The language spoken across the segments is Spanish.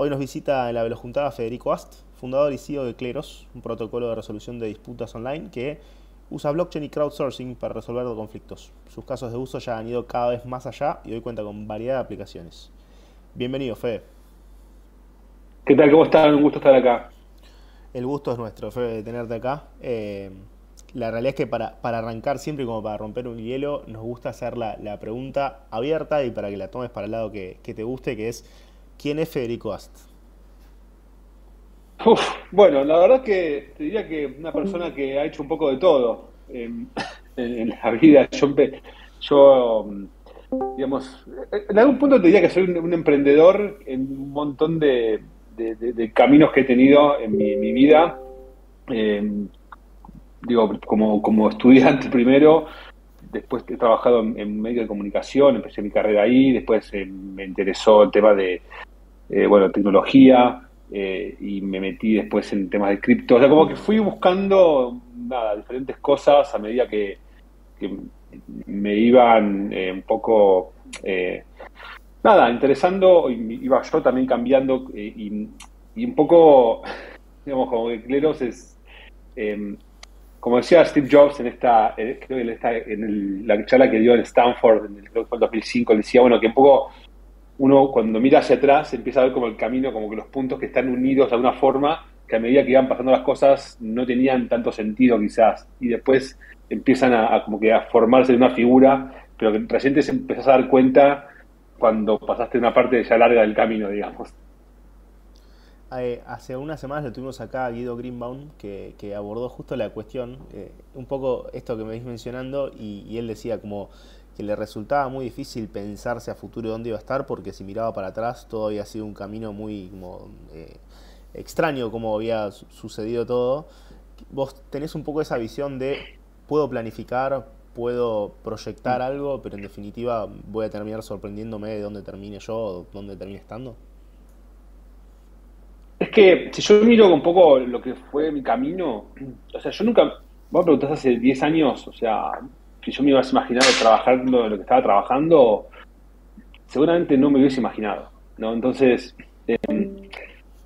Hoy nos visita en la Velojuntada Federico Ast, fundador y CEO de Cleros, un protocolo de resolución de disputas online que usa blockchain y crowdsourcing para resolver conflictos. Sus casos de uso ya han ido cada vez más allá y hoy cuenta con variedad de aplicaciones. Bienvenido, Fede. ¿Qué tal? ¿Cómo están? Un gusto estar acá. El gusto es nuestro, Fede, de tenerte acá. Eh, la realidad es que para, para, arrancar siempre como para romper un hielo, nos gusta hacer la, la pregunta abierta y para que la tomes para el lado que, que te guste, que es ¿quién es Federico Ast? Bueno, la verdad que te diría que una persona que ha hecho un poco de todo en, la vida. Yo, digamos, en algún punto te diría que soy un, emprendedor en un montón de, de, caminos que he tenido en mi, vida. Eh, digo, como, como estudiante primero, después he trabajado en, en medios de comunicación, empecé mi carrera ahí, después eh, me interesó el tema de, eh, bueno, tecnología, eh, y me metí después en temas de cripto. O sea, como que fui buscando, nada, diferentes cosas a medida que, me iban eh, un poco, nada, interesando, y iba yo también cambiando, y, un poco, digamos, como que Cleros es em, como decía Steve Jobs en esta, creo en, esta, en la charla que dio en Stanford, en el, creo que fue en 2005, le decía, bueno, que un poco uno cuando mira hacia atrás empieza a ver como el camino, como que los puntos que están unidos de alguna forma, que a medida que iban pasando las cosas no tenían tanto sentido quizás, y después empiezan a, como que a formarse de una figura, pero que recién te empezás a dar cuenta cuando pasaste una parte ya larga del camino, digamos. Eh, hace unas semanas lo tuvimos acá a Guido Greenbaum, que, que abordó justo la cuestión, eh, un poco esto que me vais mencionando, y, él decía como que le resultaba muy difícil pensarse a futuro dónde iba a estar, porque si miraba para atrás todo había sido un camino muy como, eh, extraño, como había sucedido todo. Vos tenés un poco esa visión de puedo planificar, puedo proyectar algo, pero en definitiva voy a terminar sorprendiéndome de dónde termine yo o dónde termine estando. Es que si yo miro un poco lo que fue mi camino, o sea, yo nunca, vos me preguntás hace 10 años, o sea, si yo me hubiese imaginado trabajando lo que estaba trabajando, seguramente no me hubiese imaginado, ¿no? Entonces, eh,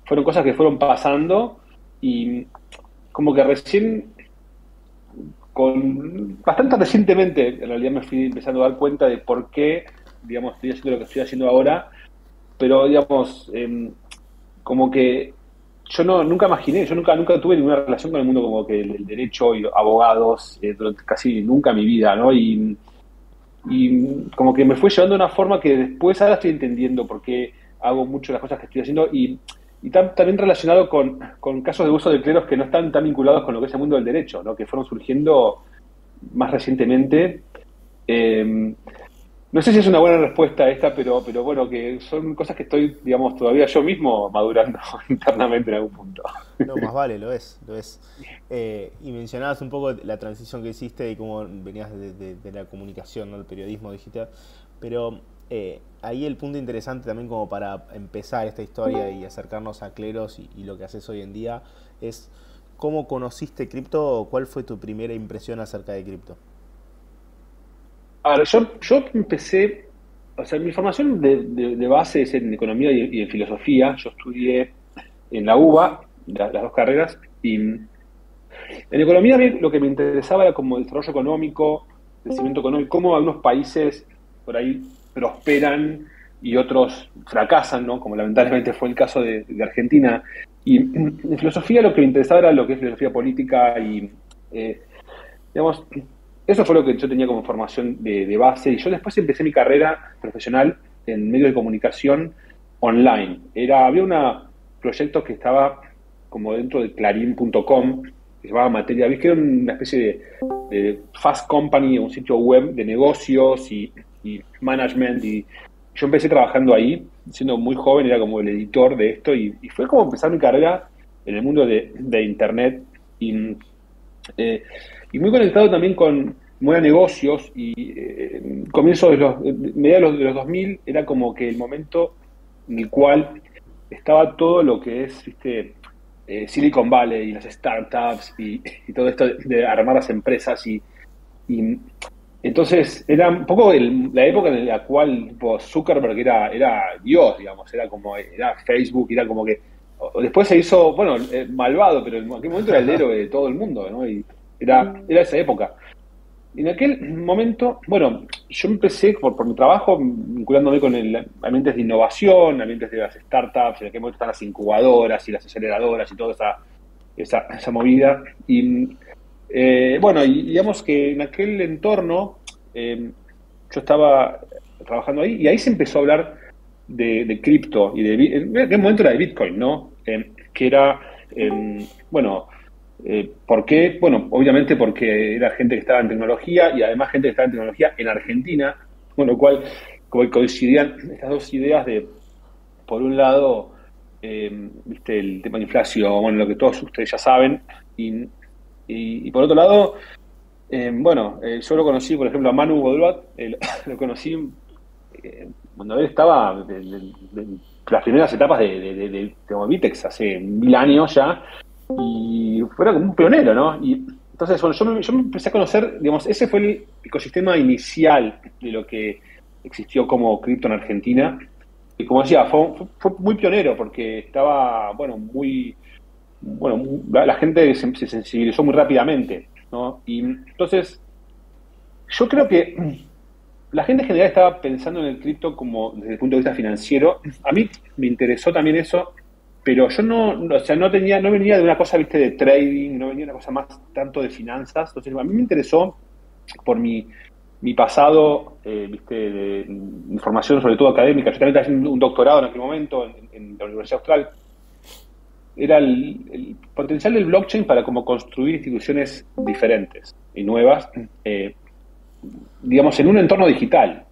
fueron cosas que fueron pasando y como que recién, con bastante recientemente, en realidad me fui empezando a dar cuenta de por qué, digamos, estoy haciendo lo que estoy haciendo ahora, pero, digamos, eh, como que yo no nunca imaginé, yo nunca nunca tuve ninguna relación con el mundo como que el, derecho y abogados eh, casi nunca mi vida, ¿no? Y, y como que me fue llevando de una forma que después ahora estoy entendiendo por qué hago mucho las cosas que estoy haciendo y, y tam, también relacionado con, con, casos de uso de cleros que no están tan vinculados con lo que es el mundo del derecho, ¿no? Que fueron surgiendo más recientemente. Eh, no sé si es una buena respuesta esta, pero, pero bueno, que son cosas que estoy, digamos, todavía yo mismo madurando internamente en algún punto. No, más vale, lo es, lo es. Eh, y mencionabas un poco la transición que hiciste y cómo venías de, de, de la comunicación, ¿no? el periodismo digital, pero eh, ahí el punto interesante también como para empezar esta historia y acercarnos a Cleros y, y lo que haces hoy en día es cómo conociste cripto o cuál fue tu primera impresión acerca de cripto. A ver, yo, yo empecé, o sea, mi formación de, de, base es en economía y, en filosofía. Yo estudié en la UBA, la, las dos carreras, y en economía lo que me interesaba era como desarrollo económico, crecimiento económico, cómo algunos países por ahí prosperan y otros fracasan, ¿no? Como lamentablemente fue el caso de, de Argentina. Y en filosofía lo que me interesaba era lo que es filosofía política y, eh, digamos, eso fue lo que yo tenía como formación de, base y yo después empecé mi carrera profesional en medios de comunicación online. Era, había un proyecto que estaba como dentro de clarín.com, que se llamaba Materia que era una especie de, fast company, un sitio web de negocios y, management. Y yo empecé trabajando ahí, siendo muy joven, era como el editor de esto y, fue como empezar mi carrera en el mundo de, de Internet. Y, eh, y muy conectado también con muy a negocios y eh, comienzo de los mediados de los 2000 era como que el momento en el cual estaba todo lo que es ¿viste? Eh, Silicon Valley y las startups y, todo esto de, armar las empresas y, entonces, era un poco la época en la cual Zuckerberg era, era Dios, digamos, era como, era Facebook, era como que, después se hizo, bueno, eh, malvado, pero en aquel momento era el héroe de todo el mundo, ¿no? Y era, era esa época. En aquel momento, bueno, yo empecé por, por mi trabajo vinculándome con el, ambientes de innovación, ambientes de las startups, en aquel momento están las incubadoras y las aceleradoras y toda esa, esa, esa movida. Y eh, bueno, y digamos que en aquel entorno eh, yo estaba trabajando ahí y ahí se empezó a hablar de, cripto y de en aquel momento era de Bitcoin, ¿no? Eh, que era, bueno, ¿por qué? Bueno, obviamente porque era gente que estaba en tecnología y además gente que estaba en tecnología en Argentina, con lo cual coincidían estas dos ideas de, por un lado, viste el tema de inflación, bueno, lo que todos ustedes ya saben, y y, por otro lado, eh, bueno, eh, yo lo conocí, por ejemplo, a Manu Godluat, lo conocí eh, cuando él estaba en las primeras etapas de, de, de, Vitex, hace mil años ya, y fuera como un pionero, ¿no? Y entonces, yo me, yo me empecé a conocer, digamos, ese fue el ecosistema inicial de lo que existió como cripto en Argentina. Y como decía, fue, muy pionero porque estaba, bueno, muy bueno, la, gente se, sensibilizó muy rápidamente, ¿no? Y entonces, yo creo que la gente en general estaba pensando en el cripto como desde el punto de vista financiero. A mí me interesó también eso, pero yo no, o sea, no tenía, no venía de una cosa, viste, de trading, no venía de una cosa más tanto de finanzas. Entonces, a mí me interesó por mi, mi pasado, eh, viste, de información sobre todo académica. Yo también estaba haciendo un doctorado en aquel momento en, en la Universidad Austral era el, potencial del blockchain para como construir instituciones diferentes y nuevas, eh, digamos, en un entorno digital.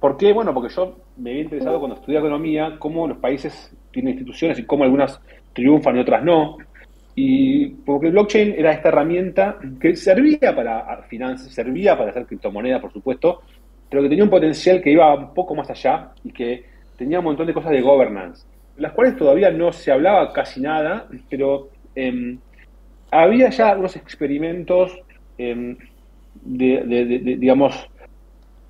¿Por qué? Bueno, porque yo me había interesado cuando estudié economía cómo los países tienen instituciones y cómo algunas triunfan y otras no. Y porque el blockchain era esta herramienta que servía para finanzas, servía para hacer criptomonedas, por supuesto, pero que tenía un potencial que iba un poco más allá y que tenía un montón de cosas de governance las cuales todavía no se hablaba casi nada, pero em, había ya algunos experimentos em, de, digamos,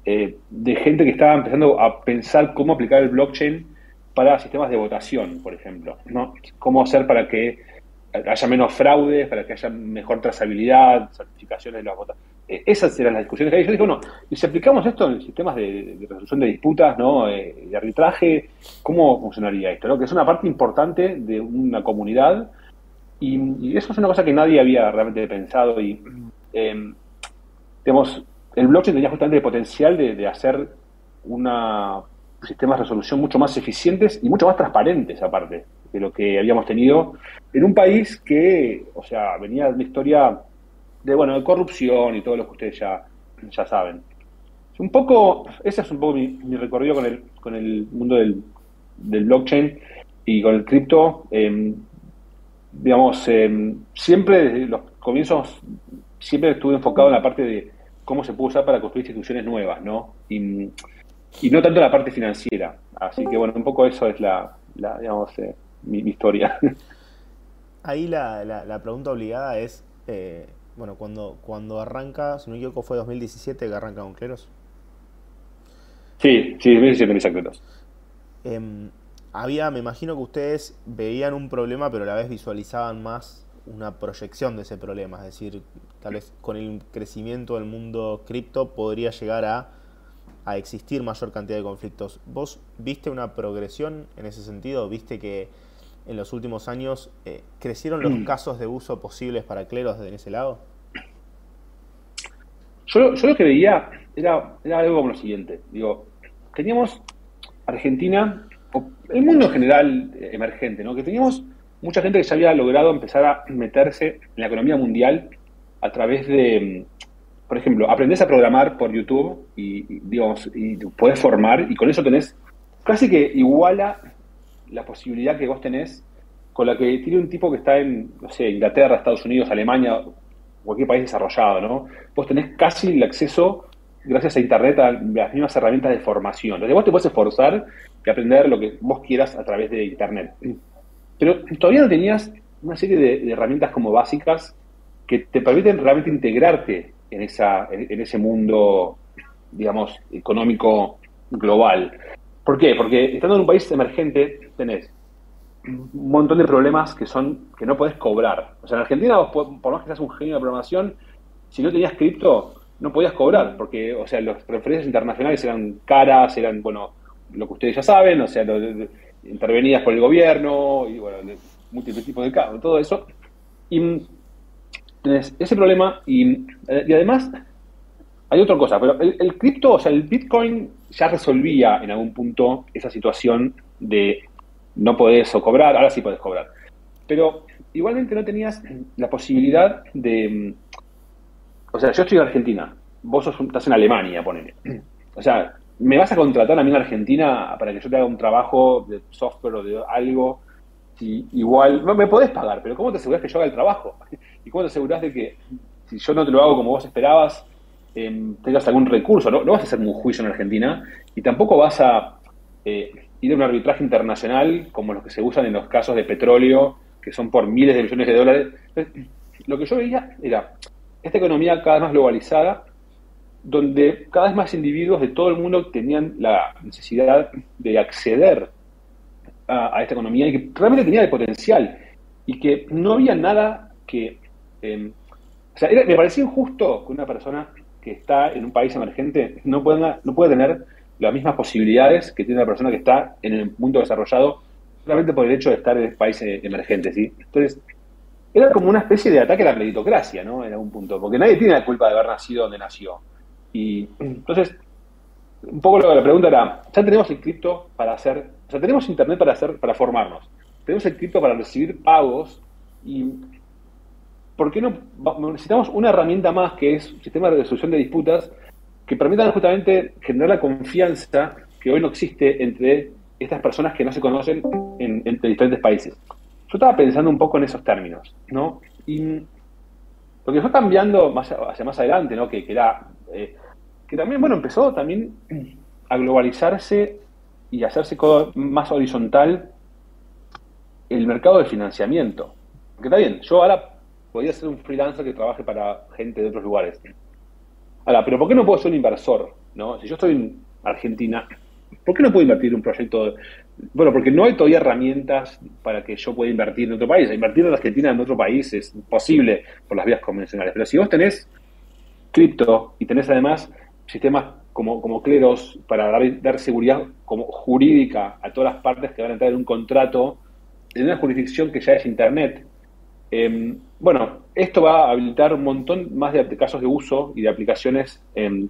eh, de gente que estaba empezando a pensar cómo aplicar el blockchain para sistemas de votación, por ejemplo, ¿no? Cómo hacer para que haya menos fraudes, para que haya mejor trazabilidad, certificaciones de las votaciones. E, esas eran las discusiones que había. Yo dije, bueno, y si aplicamos esto en sistemas de, resolución de disputas, ¿no? Eh, de arbitraje, ¿cómo funcionaría esto? ¿no? Que es una parte importante de una comunidad y, eso es una cosa que nadie había realmente pensado y, eh, digamos, el blockchain tenía justamente el potencial de, hacer una sistemas de resolución mucho más eficientes y mucho más transparentes aparte de lo que habíamos tenido en un país que, o sea, venía de una historia de bueno de corrupción y todo lo que ustedes ya, ya saben. Un poco, ese es un poco mi, recorrido con el, con el mundo del, del blockchain y con el cripto. Em, digamos, eh, siempre desde los comienzos, siempre estuve enfocado en la parte de cómo se puede usar para construir instituciones nuevas, ¿no? Y, y no tanto la parte financiera. Así que, bueno, un poco eso es la, la digamos, eh, mi, historia. Ahí la, la, la, pregunta obligada es, eh, bueno, cuando, cuando arranca, si no me equivoco, fue 2017 que arranca con Cleros. Sí, sí, 2017 mis secretos. Eh, había, me imagino que ustedes veían un problema, pero a la vez visualizaban más una proyección de ese problema. Es decir, tal vez con el crecimiento del mundo cripto podría llegar a, a existir mayor cantidad de conflictos. ¿Vos viste una progresión en ese sentido? ¿Viste que en los últimos años, eh, ¿crecieron los mm. casos de uso posibles para cleros en ese lado? Yo, yo lo que veía era, era, algo como lo siguiente. Digo, teníamos Argentina, el mundo en general eh, emergente, ¿no? Que teníamos mucha gente que ya había logrado empezar a meterse en la economía mundial a través de, mm, por ejemplo, aprendes a programar por YouTube y, digamos, y puedes formar y con eso tenés casi que iguala la posibilidad que vos tenés con la que tiene un tipo que está en, no sé, Inglaterra, Estados Unidos, Alemania, cualquier país desarrollado, ¿no? Vos tenés casi el acceso, gracias a Internet, a las mismas herramientas de formación. Entonces vos te puedes esforzar y aprender lo que vos quieras a través de Internet. Pero todavía no tenías una serie de, herramientas como básicas que te permiten realmente integrarte en, esa, en ese mundo, digamos, económico global. ¿Por qué? Porque estando en un país emergente tenés un montón de problemas que son que no podés cobrar. O sea, en Argentina, por más que seas un genio de programación, si no tenías cripto, no podías cobrar, porque, o sea, las referencias internacionales eran caras, eran, bueno, lo que ustedes ya saben, o sea, intervenidas por el gobierno, y bueno, múltiples tipos de casos, todo eso. Y tenés ese problema, y, además hay otra cosa, pero el, el cripto, o sea, el Bitcoin ya resolvía en algún punto esa situación de no podés o cobrar, ahora sí podés cobrar. Pero igualmente no tenías la posibilidad de... O sea, yo estoy en Argentina, vos estás en Alemania, ponele. O sea, ¿me vas a contratar a mí en Argentina para que yo te haga un trabajo de software o de algo? Si igual, no me podés pagar, pero ¿cómo te aseguras que yo haga el trabajo? ¿Y cómo te aseguras de que si yo no te lo hago como vos esperabas, eh, tengas algún recurso? No, vas a hacer un juicio en Argentina y tampoco vas a eh, ir a un arbitraje internacional como los que se usan en los casos de petróleo, que son por miles de millones de dólares. lo que yo veía era esta economía cada vez más globalizada, donde cada vez más individuos de todo el mundo tenían la necesidad de acceder a, esta economía y que realmente tenía el potencial y que no había nada que... Em, o sea, me parecía injusto que una persona que está en un país emergente no pueda, no puede tener las mismas posibilidades que tiene una persona que está en el mundo desarrollado solamente por el hecho de estar en el país eh, emergente, ¿sí? Entonces, era como una especie de ataque a la meritocracia, ¿no? En algún punto, porque nadie tiene la culpa de haber nacido donde nació. Y entonces, un poco la pregunta era, ya tenemos el cripto para hacer, o sea, tenemos internet para hacer, para formarnos, tenemos el cripto para recibir pagos y ¿por qué no necesitamos una herramienta más que es un sistema de resolución de disputas que permitan justamente generar la confianza que hoy no existe entre estas personas que no se conocen en, entre diferentes países. Yo estaba pensando un poco en esos términos, ¿no? Y lo que fue cambiando más, hacia más adelante, ¿no? Que, era, eh, que también, bueno, empezó también a globalizarse y a hacerse más horizontal el mercado de financiamiento. Porque está bien, yo ahora podría ser un freelancer que trabaje para gente de otros lugares. Ahora, pero ¿por qué no puedo ser un inversor? ¿no? Si yo estoy en Argentina, ¿por qué no puedo invertir en un proyecto? Bueno, porque no hay todavía herramientas para que yo pueda invertir en otro país. Invertir en Argentina en otro país es imposible por las vías convencionales. Pero si vos tenés cripto y tenés además sistemas como, como cleros para dar, seguridad como jurídica a todas las partes que van a entrar en un contrato en una jurisdicción que ya es Internet, eh, bueno, esto va a habilitar un montón más de casos de uso y de aplicaciones em,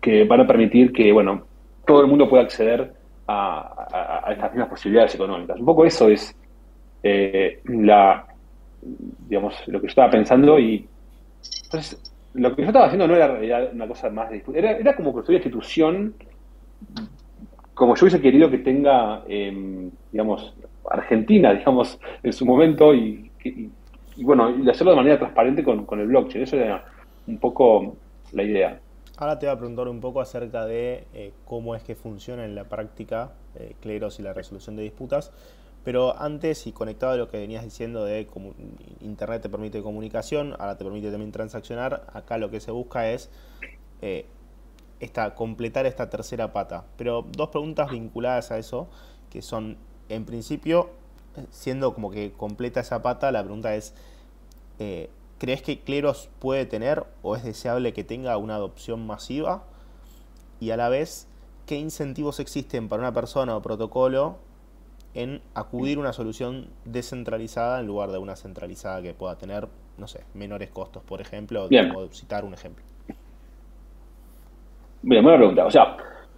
que van a permitir que, bueno, todo el mundo pueda acceder a, estas mismas posibilidades económicas. Un poco eso es eh, la, digamos, lo que yo estaba pensando y entonces lo que yo estaba haciendo no era una cosa más de era, era como construir una institución como yo hubiese querido que tenga, em, digamos, Argentina, digamos, en su momento y y bueno, y hacerlo de manera transparente con, el blockchain. Eso era un poco la idea. Ahora te voy a preguntar un poco acerca de eh, cómo es que funciona en la práctica eh, Cleros y la resolución de disputas. Pero antes, y conectado a lo que venías diciendo de Internet te permite comunicación, ahora te permite también transaccionar, acá lo que se busca es eh, esta, completar esta tercera pata. Pero dos preguntas vinculadas a eso, que son, en principio, siendo como que completa esa pata, la pregunta es, eh, ¿crees que Cleros puede tener o es deseable que tenga una adopción masiva? Y a la vez, ¿qué incentivos existen para una persona o protocolo en acudir a una solución descentralizada en lugar de una centralizada que pueda tener, no sé, menores costos, por ejemplo, o citar un ejemplo? Bien, buena pregunta. O sea,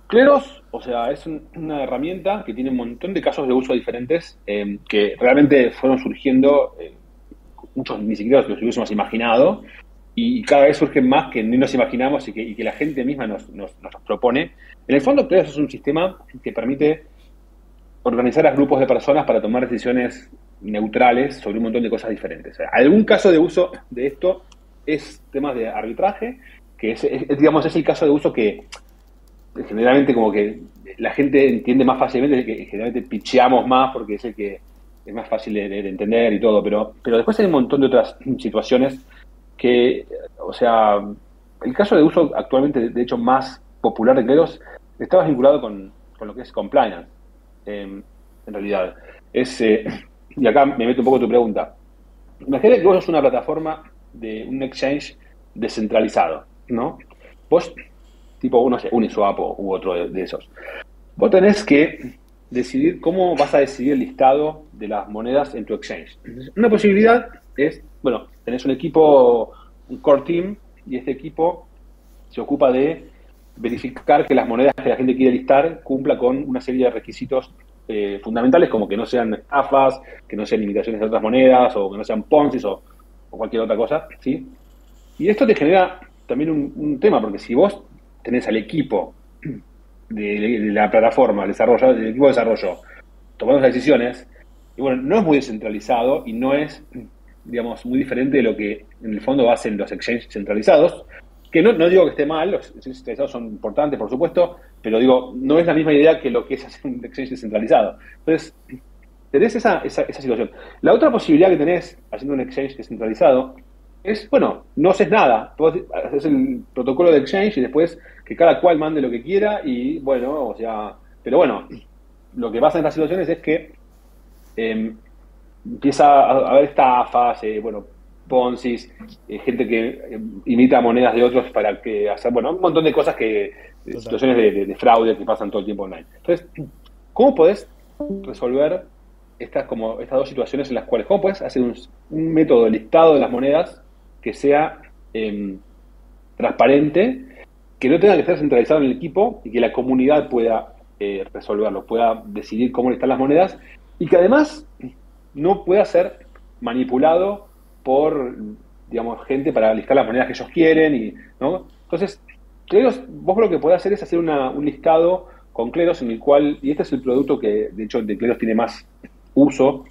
Cleros, o sea, es una herramienta que tiene un montón de casos de uso diferentes em, que realmente fueron surgiendo, eh, muchos ni siquiera los hubiésemos imaginado, y cada vez surgen más que ni nos imaginamos y que, la gente misma nos, propone. En el fondo, Cleros es un sistema que permite organizar a grupos de personas para tomar decisiones neutrales sobre un montón de cosas diferentes. algún caso de uso de esto es temas de arbitraje, que es, digamos, es el caso de uso que generalmente como que la gente entiende más fácilmente, que generalmente picheamos más porque es el que es más fácil de, entender y todo, pero, pero después hay un montón de otras situaciones que, o sea, el caso de uso actualmente, de hecho, más popular de Cleros, está vinculado con, lo que es compliance, em, en realidad. Es, eh, y acá me meto un poco tu pregunta. Imagínate que vos sos una plataforma de un exchange descentralizado, ¿no? Vos, tipo, no sé, Uniswap u otro de, esos. Vos tenés que decidir cómo vas a decidir el listado de las monedas en tu exchange. Una posibilidad es, bueno, tenés un equipo, un core team, y este equipo se ocupa de verificar que las monedas que la gente quiere listar cumpla con una serie de requisitos eh, fundamentales como que no sean AFAS, que no sean limitaciones de otras monedas o que no sean Ponzi o, cualquier otra cosa, ¿sí? Y esto te genera también un, tema, porque si vos tenés al equipo de, la plataforma, el desarrollo, del equipo de desarrollo, tomando las decisiones, y bueno, no es muy descentralizado y no es, digamos, muy diferente de lo que en el fondo hacen los exchanges centralizados, que no, no digo que esté mal, los exchanges centralizados son importantes, por supuesto, pero digo, no es la misma idea que lo que es hacer un exchange descentralizado. Entonces, tenés esa, esa, esa situación. La otra posibilidad que tenés haciendo un exchange descentralizado es, bueno, no haces nada. haces el protocolo de exchange y después que cada cual mande lo que quiera y, bueno, o sea, pero bueno, lo que pasa en estas situaciones es que em, empieza a haber estafas, eh, bueno, poncis, eh, gente que eh, imita monedas de otros para que hacer, bueno, un montón de cosas que, situaciones de, fraude que pasan todo el tiempo online. Entonces, ¿cómo podés resolver estas, como, estas dos situaciones en las cuales, cómo puedes hacer un, método de listado de las monedas que sea em, transparente, que no tenga que estar centralizado en el equipo y que la comunidad pueda eh, resolverlo, pueda decidir cómo listar las monedas y que además no pueda ser manipulado por, digamos, gente para listar las monedas que ellos quieren. y ¿no? Entonces, Cleros, vos lo que podés hacer es hacer un listado con Cleros en el cual, y este es el producto que de hecho de Cleros tiene más uso,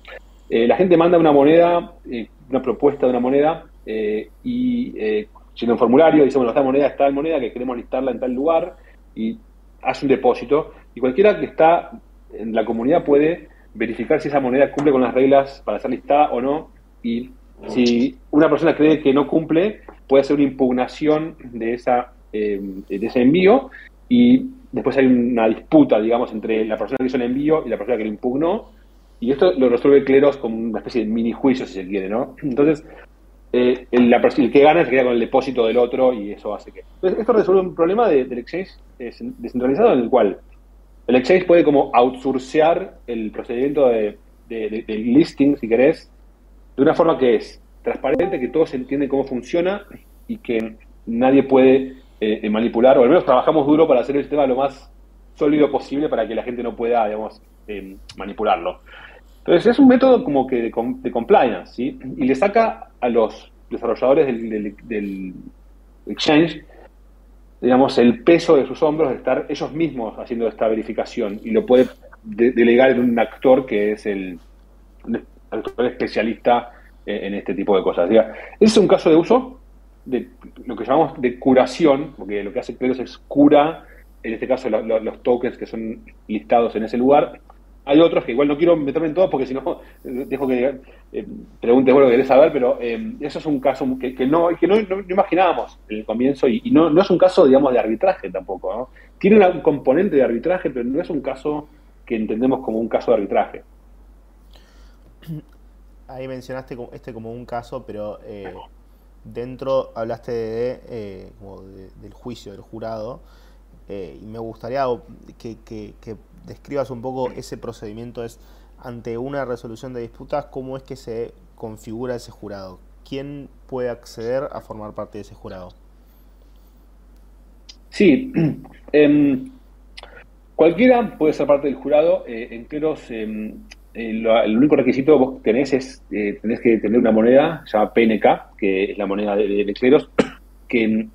eh, la gente manda una moneda, eh, una propuesta de una moneda, eh, y llena un formulario, dice, bueno, esta moneda está en moneda, que queremos listarla en tal lugar, y hace un depósito, y cualquiera que está en la comunidad puede verificar si esa moneda cumple con las reglas para ser listada o no, y si una persona cree que no cumple, puede hacer una impugnación de, esa, eh, de ese envío y después hay una disputa, digamos, entre la persona que hizo el envío y la persona que lo impugnó. Y esto lo resuelve Cleros como una especie de mini juicio, si se quiere, ¿no? Entonces, eh, el, que gana se queda con el depósito del otro y eso hace que... Entonces, esto resuelve un problema del exchange descentralizado en el cual el exchange puede como outsourcear el procedimiento de, de, listing, si querés, de una forma que es transparente, que todos entienden cómo funciona y que nadie puede eh, manipular, o al menos trabajamos duro para hacer el sistema lo más sólido posible para que la gente no pueda, digamos, eh, manipularlo. Entonces es un método como que de, compliance, ¿sí? Y le saca a los desarrolladores del, exchange, digamos, el peso de sus hombros de estar ellos mismos haciendo esta verificación y lo puede delegar en un actor que es el, especialista en este tipo de cosas. es un caso de uso de lo que llamamos de curación, porque lo que hace Cleros es cura, en este caso los tokens que son listados en ese lugar. Hay otros que igual no quiero meterme en todos porque si no, dejo que eh, preguntes bueno, querés saber, pero eh, eso es un caso que, que, no, que no, imaginábamos en el comienzo y, no, no, es un caso, digamos, de arbitraje tampoco. Tiene un componente de arbitraje, pero no es un caso que entendemos como un caso de arbitraje ahí mencionaste este como un caso, pero eh, dentro hablaste de, eh, del juicio del jurado. Eh, y me gustaría que, describas un poco ese procedimiento. Es ante una resolución de disputas, ¿cómo es que se configura ese jurado? ¿Quién puede acceder a formar parte de ese jurado? Sí, em, cualquiera puede ser parte del jurado. en Em, el único requisito que vos tenés es, eh, tenés que tener una moneda, se llama PNK, que es la moneda de, de que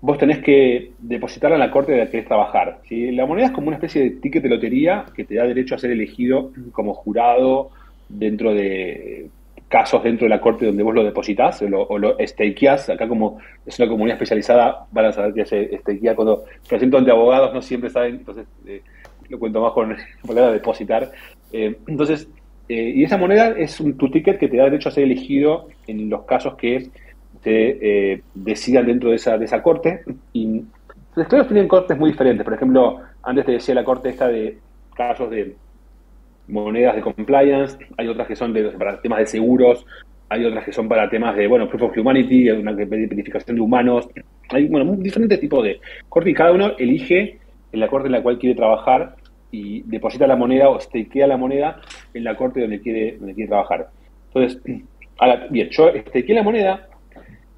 vos tenés que depositarla en la corte de la que querés trabajar. La moneda es como una especie de ticket de lotería que te da derecho a ser elegido como jurado dentro de casos dentro de la corte donde vos lo depositas o lo, o lo. Acá como es una comunidad especializada, van a saber que se stakear cuando presento ante abogados, no siempre saben, entonces... Eh, lo cuento más con la palabra depositar. Eh, entonces, eh, y esa moneda es un, tu ticket que te da derecho a ser elegido en los casos que se eh, decidan dentro de esa, de esa corte. Y los cleros tienen cortes muy diferentes. Por ejemplo, antes te decía la corte esta de casos de monedas de compliance, hay otras que son de, para temas de seguros, hay otras que son para temas de, bueno, proof of humanity, una verificación de humanos, hay, bueno, diferentes tipos de corte y cada uno elige en la corte en la cual quiere trabajar y deposita la moneda o stakea la moneda en la corte donde quiere, donde quiere trabajar. Entonces, ahora, bien, yo stakeé la moneda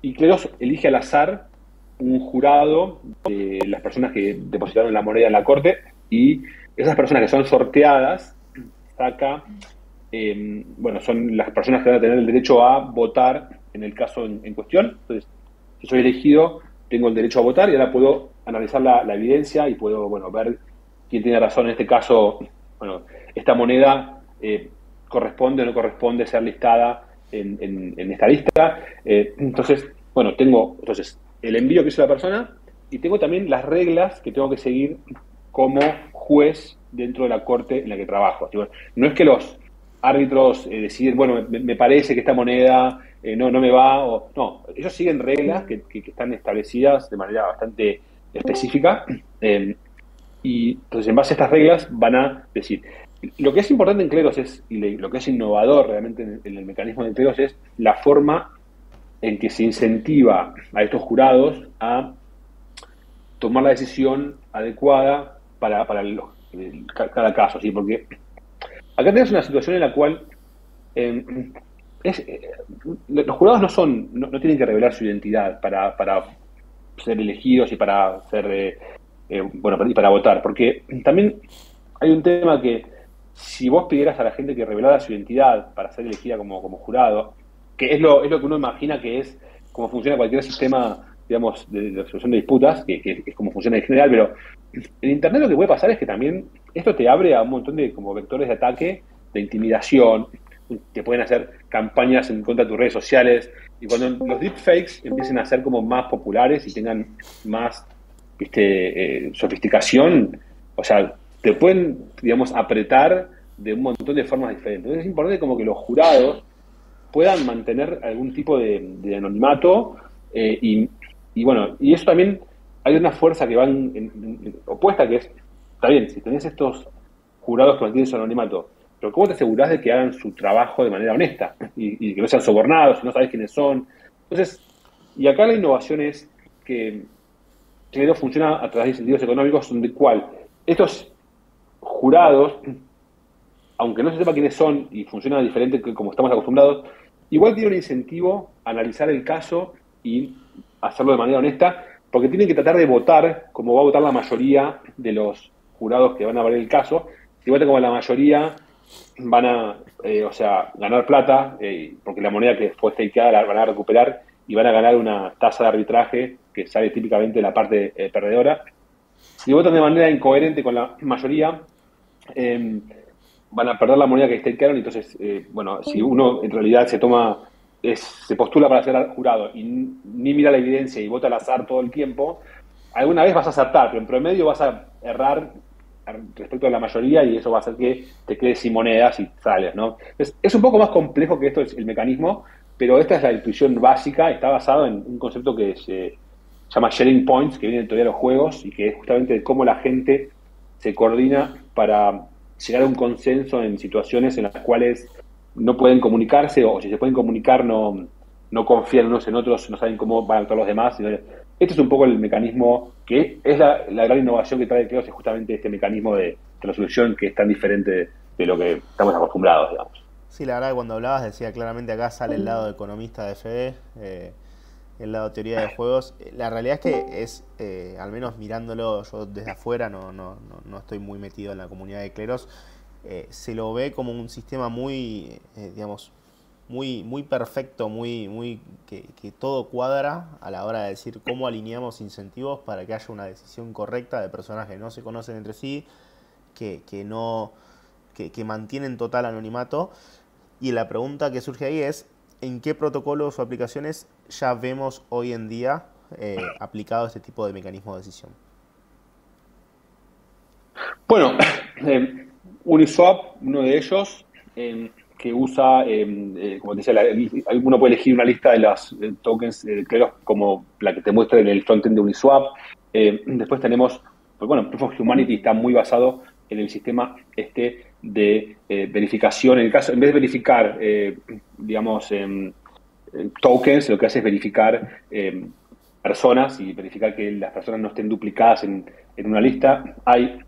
y Cleros elige al azar un jurado de las personas que depositaron la moneda en la corte y esas personas que son sorteadas saca, eh, bueno, son las personas que van a tener el derecho a votar en el caso en, cuestión. Entonces, si soy elegido, tengo el derecho a votar y ahora puedo analizar la, evidencia y puedo, bueno, ver quién tiene razón en este caso. Bueno, esta moneda eh, corresponde o no corresponde ser listada en, esta lista. Eh, entonces, bueno, tengo entonces el envío que hizo la persona y tengo también las reglas que tengo que seguir como juez dentro de la corte en la que trabajo. No es que los árbitros eh, deciden, bueno, me, parece que esta moneda no, no me va, o no, ellos siguen reglas que, están establecidas de manera bastante específica, y entonces en base a estas reglas van a decir, lo que es importante en Cleros es, y lo que es innovador realmente en el, mecanismo de Cleros es la forma en que se incentiva a estos jurados a tomar la decisión adecuada para, para cada caso, ¿sí? Porque acá tenés una situación en la cual em, eh, los jurados no son, no, tienen que revelar su identidad para, para ser elegidos y para ser eh, bueno para, para votar, porque también hay un tema que si vos pidieras a la gente que revelara su identidad para ser elegida como, como jurado, que es lo, es lo que uno imagina que es como funciona cualquier sistema digamos, de, resolución de disputas, que, es como funciona en general, pero en Internet lo que puede pasar es que también esto te abre a un montón de como vectores de ataque, de intimidación, que pueden hacer campañas en contra de tus redes sociales, y cuando los deepfakes empiecen a ser como más populares y tengan más ¿viste? Eh, sofisticación, o sea, te pueden, digamos, apretar de un montón de formas diferentes. Entonces es importante como que los jurados puedan mantener algún tipo de, anonimato eh, y, y bueno, y eso también hay una fuerza que va opuesta, que es, está bien, si tenés estos jurados que mantienen su anonimato, pero ¿cómo te asegurás de que hagan su trabajo de manera honesta y, que no sean sobornados, no sabes quiénes son? Entonces, y acá la innovación es que no funciona a través de incentivos económicos, donde cual estos jurados, aunque no se sepa quiénes son y funciona diferente que como estamos acostumbrados, igual tiene un incentivo a analizar el caso y hacerlo de manera honesta, porque tienen que tratar de votar como va a votar la mayoría de los jurados que van a ver el caso. Votan como la mayoría, van a, eh, o sea, ganar plata, eh, porque la moneda que fue stakeada la van a recuperar y van a ganar una tasa de arbitraje que sale típicamente de la parte eh, perdedora. Si votan de manera incoherente con la mayoría, em, van a perder la moneda que stakearon. Entonces, bueno, si uno en realidad se toma se postula para ser jurado y ni mira la evidencia y vota al azar todo el tiempo, alguna vez vas a acertar, pero en promedio vas a errar respecto a la mayoría y eso va a hacer que te quedes sin monedas y sales, ¿no? Es, es un poco más complejo que esto es el mecanismo, pero esta es la intuición básica, está basado en un concepto que se llama sharing points, que viene en teoría de los juegos y que es justamente de cómo la gente se coordina para llegar a un consenso en situaciones en las cuales no pueden comunicarse o si se pueden comunicar no, no confían unos en otros, no saben cómo van a actuar los demás. Este es un poco el mecanismo que es la, gran innovación que trae Cleos, es justamente este mecanismo de resolución que es tan diferente de, lo que estamos acostumbrados, digamos. Sí, la verdad que cuando hablabas decía claramente acá sale el lado economista de FE, eh, el lado teoría de juegos. La realidad es que es, eh, al menos mirándolo yo desde afuera, no, no, no, no estoy muy metido en la comunidad de Cleros, eh, se lo ve como un sistema muy, digamos, muy, muy perfecto, muy, muy que, todo cuadra a la hora de decir cómo alineamos incentivos para que haya una decisión correcta de personas que no se conocen entre sí, que, no que, mantienen total anonimato. Y la pregunta que surge ahí es, ¿en qué protocolos o aplicaciones ya vemos hoy en día eh, aplicado este tipo de mecanismo de decisión? Bueno, Uniswap, uno de ellos, que usa, eh, como te decía, uno puede elegir una lista de las tokens de Cleros como la que te muestra en el frontend de Uniswap. después tenemos, pues bueno, Proof of Humanity está muy basado en el sistema este de verificación. En el caso, en vez de verificar, digamos, em, tokens, lo que hace es verificar em, personas y verificar que las personas no estén duplicadas en, una lista. Hay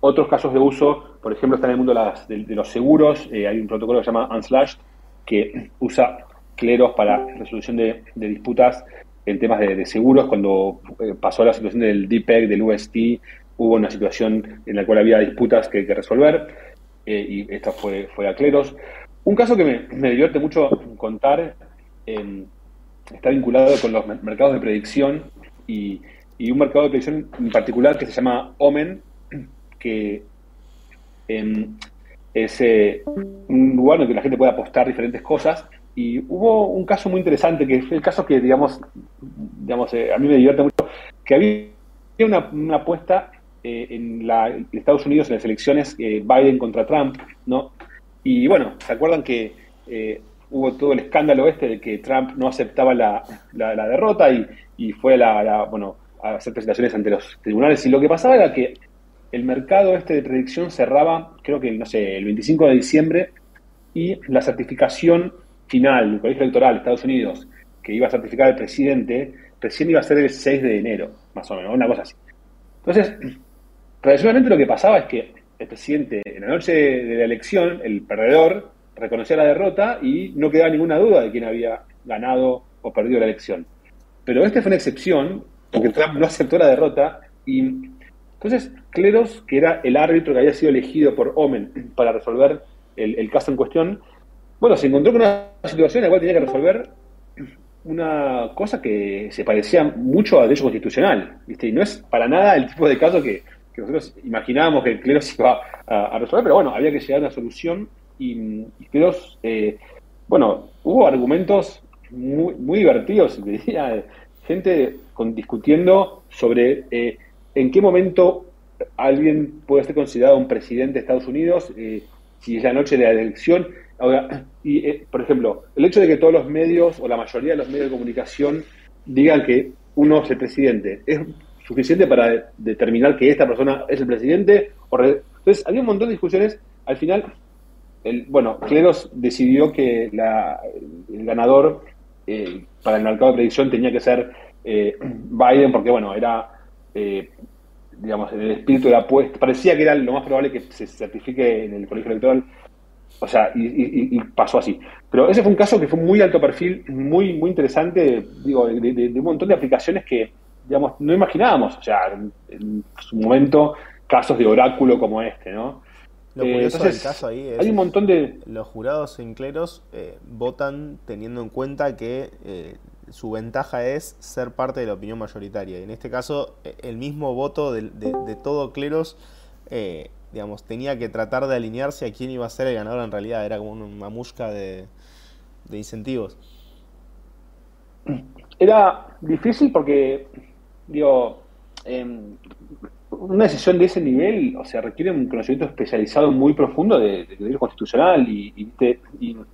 otros casos de uso, por ejemplo, está en el mundo de, los seguros, eh, hay un protocolo que se llama Unslashed que usa cleros para resolución de, disputas en temas de, seguros. Cuando eh, pasó la situación del DPEG, del UST, hubo una situación en la cual había disputas que, que resolver eh, y esto fue, fue a cleros. Un caso que me, me divierte mucho contar está vinculado con los mercados de predicción y, un mercado de predicción en particular que se llama Omen, que em, es eh, un lugar donde la gente puede apostar diferentes cosas. Y hubo un caso muy interesante, que fue el caso que, digamos, digamos eh, a mí me divierte mucho, que había una, una apuesta eh, en, la, Estados Unidos en las elecciones Biden contra Trump, ¿no? Y bueno, ¿se acuerdan que hubo todo el escándalo este de que Trump no aceptaba la, derrota y, fue la, bueno, a hacer presentaciones ante los tribunales. Y lo que pasaba era que el mercado este de predicción cerraba, creo que, no sé, el 25 de diciembre y la certificación final del Colegio Electoral de Estados Unidos, que iba a certificar al presidente, recién iba a ser el 6 de enero, más o menos, una cosa así. Entonces, tradicionalmente lo que pasaba es que el presidente, en la noche de la elección, el perdedor, reconocía la derrota y no quedaba ninguna duda de quién había ganado o perdido la elección. Pero esta fue una excepción, porque Trump no aceptó la derrota y entonces Cleros, que era el árbitro que había sido elegido por Omen para resolver el, caso en cuestión, bueno, se encontró con una situación en la cual tenía que resolver una cosa que se parecía mucho a derecho constitucional, ¿viste? Y no es para nada el tipo de caso que, nosotros imaginábamos que Cleros iba a, resolver, pero bueno, había que llegar a una solución y, creo, eh, bueno, hubo argumentos muy, muy divertidos, diría, gente con, discutiendo sobre eh, en qué momento alguien puede ser considerado un presidente de Estados Unidos, eh, si es la noche de la elección. Ahora, y, por ejemplo, el hecho de que todos los medios o la mayoría de los medios de comunicación digan que uno es el presidente, ¿es suficiente para determinar que esta persona es el presidente? Entonces, había un montón de discusiones. Al final, bueno, Cleros decidió que el ganador eh, para el mercado de predicción tenía que ser eh, Biden, porque bueno, era, eh, digamos, el espíritu de la apuesta, parecía que era lo más probable que se certifique en el colegio electoral, o sea, y, pasó así. Pero ese fue un caso que fue muy alto perfil, muy, muy interesante, digo, de, un montón de aplicaciones que, digamos, no imaginábamos, o sea, en su momento, casos de oráculo como este, ¿no? Lo eh, curioso del caso ahí es. Hay un montón de. Los jurados en cleros eh, votan teniendo en cuenta que eh, su ventaja es ser parte de la opinión mayoritaria. Y en este caso, el mismo voto de, todo cleros, digamos, tenía que tratar de alinearse a quién iba a ser el ganador en realidad. Era como una musca de, de incentivos. Era difícil porque, digo, em, una decisión de ese nivel, o sea, requiere un conocimiento especializado muy profundo de, derecho constitucional y,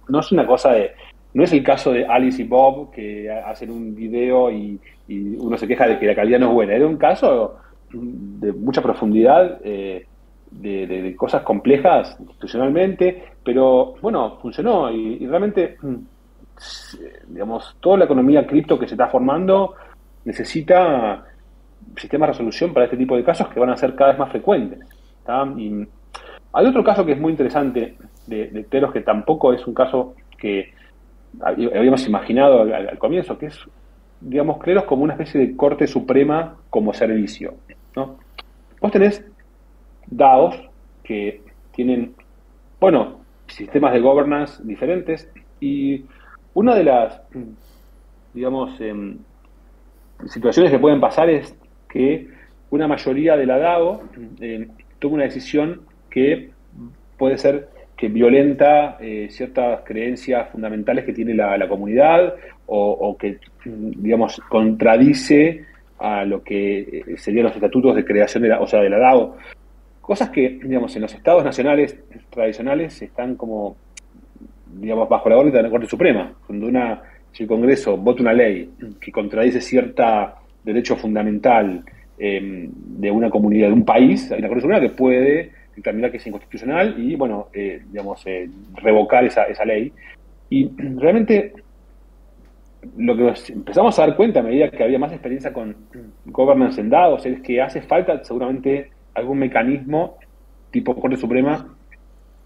no es una cosa de, no es el caso de Alice y Bob que hacen un video y, uno se queja de que la calidad no es buena. Era un caso de mucha profundidad, eh, de, cosas complejas institucionalmente, pero bueno, funcionó y, realmente, mm, digamos, toda la economía cripto que se está formando necesita sistemas de resolución para este tipo de casos que van a ser cada vez más frecuentes. Hay otro caso que es muy interesante de, de Teros, que tampoco es un caso que habíamos imaginado al, comienzo, que es, digamos, Cleros como una especie de corte suprema como servicio. ¿no? Vos tenés DAOs que tienen, bueno, sistemas de governance diferentes y una de las, digamos, em, situaciones que pueden pasar es que una mayoría de la DAO eh, toma una decisión que puede ser que violenta eh, ciertas creencias fundamentales que tiene la, comunidad o, que, digamos, contradice a lo que eh, serían los estatutos de creación de la, o sea, de la DAO. Cosas que, digamos, en los estados nacionales tradicionales están como, digamos, bajo la órbita de la Corte Suprema. Cuando una, si el Congreso vota una ley que contradice cierta derecho fundamental em, de una comunidad, de un país, hay una Corte Suprema que puede determinar que es inconstitucional y, bueno, eh, digamos, eh, revocar esa, esa ley. Y realmente lo que empezamos a dar cuenta a medida que había más experiencia con governance en dados es que hace falta seguramente algún mecanismo tipo Corte Suprema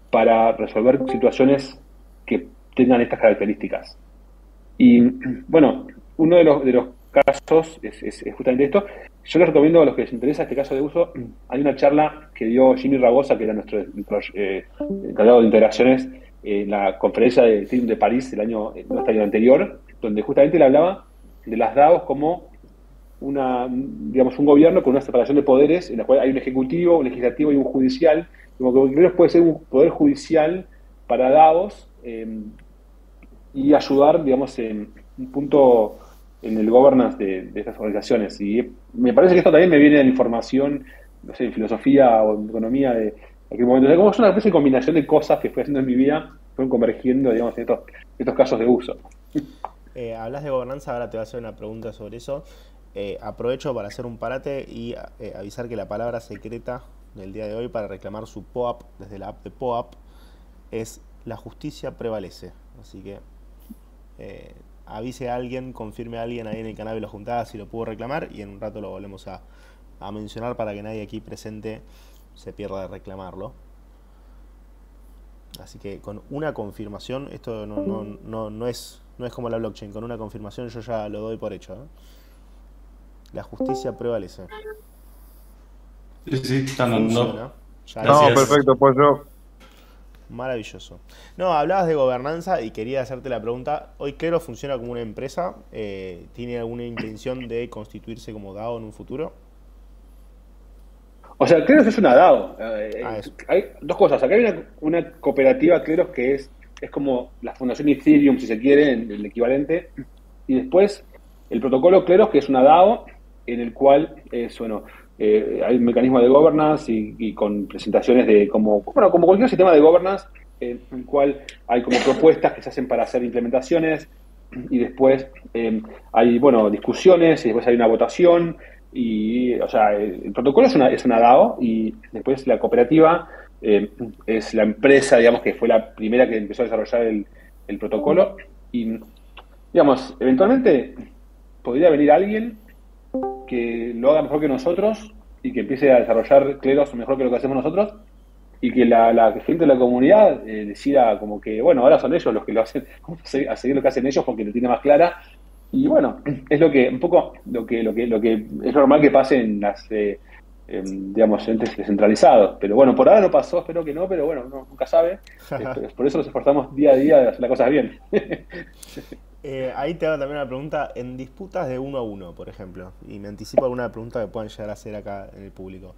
para resolver situaciones que tengan estas características. Y bueno, uno de los, de los casos es, justamente esto. Yo les recomiendo a los que les interesa este caso de uso, hay una charla que dio Jimmy Ragosa, que era nuestro, eh, encargado de integraciones, en la conferencia de de París el año, año anterior, donde justamente le hablaba de las DAOs como una, digamos, un gobierno con una separación de poderes en la cual hay un ejecutivo, un legislativo y un judicial. Como que puede ser un poder judicial para DAOs em, y ayudar, digamos, en un punto en el governance de, estas organizaciones. Y me parece que esto también me viene de la información, no sé, en filosofía o en economía de aquel momento. como es una especie de combinación de cosas que fui haciendo en mi vida, fueron convergiendo, digamos, en estos, estos casos de uso. Eh, hablas de gobernanza, ahora te voy a hacer una pregunta sobre eso. Eh, aprovecho para hacer un parate y eh, avisar que la palabra secreta del día de hoy para reclamar su POAP desde la app de POAP es la justicia prevalece. Así que eh, avise a alguien, confirme a alguien ahí en el canal de los juntadas si lo pudo reclamar y en un rato lo volvemos a, mencionar para que nadie aquí presente se pierda de reclamarlo. Así que con una confirmación, esto no, no, no, no, es, no es como la blockchain, con una confirmación yo ya lo doy por hecho. ¿eh? La justicia prevalece. Sí, sí, están dando. No, perfecto, pues yo. Maravilloso. No, hablabas de gobernanza y quería hacerte la pregunta. ¿Hoy Clero funciona como una empresa? Eh, ¿Tiene alguna intención de constituirse como DAO en un futuro? O sea, Cleros es una DAO. Eh, ah, hay dos cosas. Acá hay una, una, cooperativa Cleros que es, es como la fundación Ethereum, si se quiere, el equivalente. Y después el protocolo Cleros, que es una DAO, en el cual es, bueno, eh, hay un mecanismo de governance y, con presentaciones de como, bueno, como cualquier sistema de governance, en el cual hay como propuestas que se hacen para hacer implementaciones y después eh, hay, bueno, discusiones y después hay una votación y, o sea, el, protocolo es una, es una DAO y después la cooperativa eh, es la empresa, digamos, que fue la primera que empezó a desarrollar el protocolo y, digamos, eventualmente podría venir alguien que lo haga mejor que nosotros y que empiece a desarrollar cleros mejor que lo que hacemos nosotros y que la, la gente de la comunidad eh, decida como que, bueno, ahora son ellos los que lo hacen, a seguir lo que hacen ellos porque lo tiene más clara. Y bueno, es lo que, un poco lo que, lo que, lo que es normal que pase en las, eh, digamos, entes descentralizados. Pero bueno, por ahora no pasó, espero que no, pero bueno, nunca sabe. por eso nos esforzamos día a día de hacer las cosas bien. Eh, ahí te hago también una pregunta. En disputas de uno a uno, por ejemplo, y me anticipo alguna pregunta que puedan llegar a hacer acá en el público.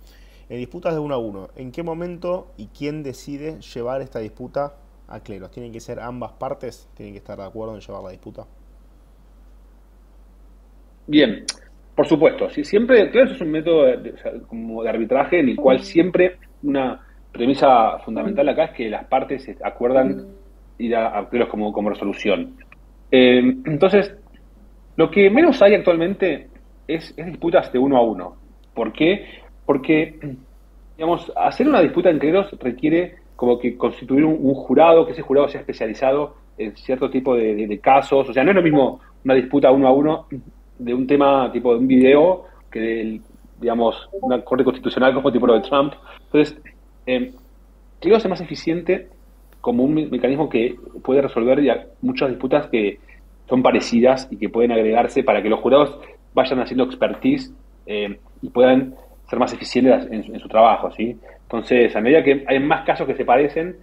En disputas de uno a uno, ¿en qué momento y quién decide llevar esta disputa a cleros? ¿Tienen que ser ambas partes? ¿Tienen que estar de acuerdo en llevar la disputa? Bien, por supuesto. Si siempre, cleros es un método de, como de arbitraje en el cual siempre una premisa fundamental acá es que las partes acuerdan ir a, a cleros como, como resolución. Eh, entonces, lo que menos hay actualmente es, disputas de uno a uno. ¿Por qué? Porque, digamos, hacer una disputa entre dos requiere como que constituir un, jurado, que ese jurado sea especializado en cierto tipo de, casos. O sea, no es lo mismo una disputa uno a uno de un tema tipo de un video que de, digamos, una corte constitucional como tipo de Trump. Entonces, eh, creo que es más eficiente como un mecanismo que puede resolver muchas disputas que son parecidas y que pueden agregarse para que los jurados vayan haciendo expertise eh, y puedan ser más eficientes en, su trabajo. ¿sí? Entonces, a medida que hay más casos que se parecen,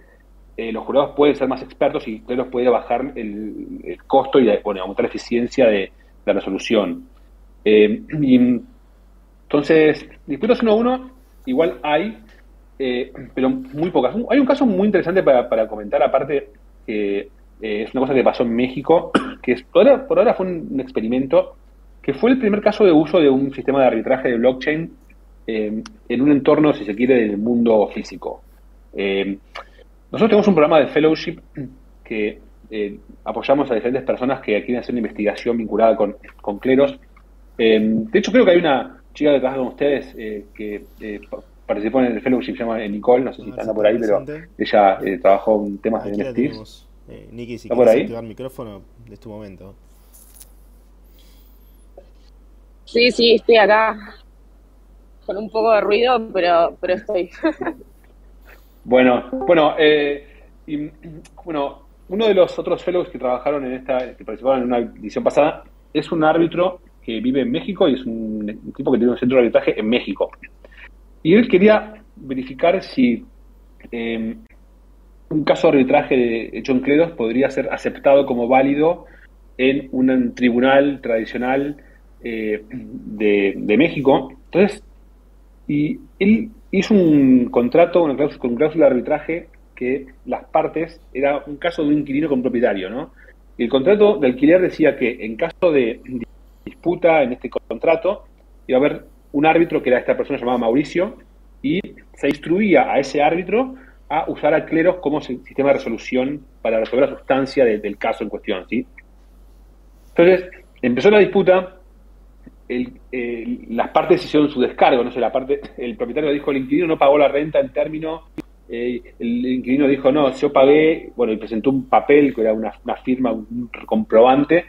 eh, los jurados pueden ser más expertos y los puede bajar el, costo y aumentar la eficiencia de la resolución. Eh, entonces, disputas uno a uno, igual hay, eh, pero muy pocas. Hay un caso muy interesante para, comentar, aparte, que eh, es una cosa que pasó en México, que es, por, ahora, por ahora fue un, experimento, que fue el primer caso de uso de un sistema de arbitraje de blockchain eh, en un entorno, si se quiere, del mundo físico. nosotros tenemos un programa de fellowship que apoyamos a diferentes personas que quieren hacer una investigación vinculada con, con cleros. De hecho, creo que hay una chica que trabaja con ustedes que participó en el fellowship, se llama Nicole, no sé si ah, está por ahí, pero ella trabajó en temas de NFTs. Niki, si quieres activar el micrófono, de este momento. Sí, sí, estoy acá con un poco de ruido, pero, pero estoy. bueno, bueno, eh, y, bueno, uno de los otros fellows que trabajaron en esta, que participaron en una edición pasada, es un árbitro que vive en México y es un, tipo que tiene un centro de arbitraje en México. Y él quería verificar si em, un caso de arbitraje hecho en Cledos podría ser aceptado como válido en un tribunal tradicional eh, de, de, México. Entonces, y él hizo un contrato, una cláusula, con cláusula de arbitraje que las partes era un caso de un inquilino con propietario, ¿no? Y el contrato de alquiler decía que en caso de disputa en este contrato iba a haber un árbitro que era esta persona llamada Mauricio y se instruía a ese árbitro a usar a cleros como sistema de resolución para resolver la sustancia del caso en cuestión, ¿sí? Entonces, empezó la disputa, las partes hicieron su descargo, no sé, la parte, el propietario dijo el inquilino no pagó la renta en términos eh, el inquilino dijo, no, yo pagué, bueno, y presentó un papel que era una, firma, un comprobante.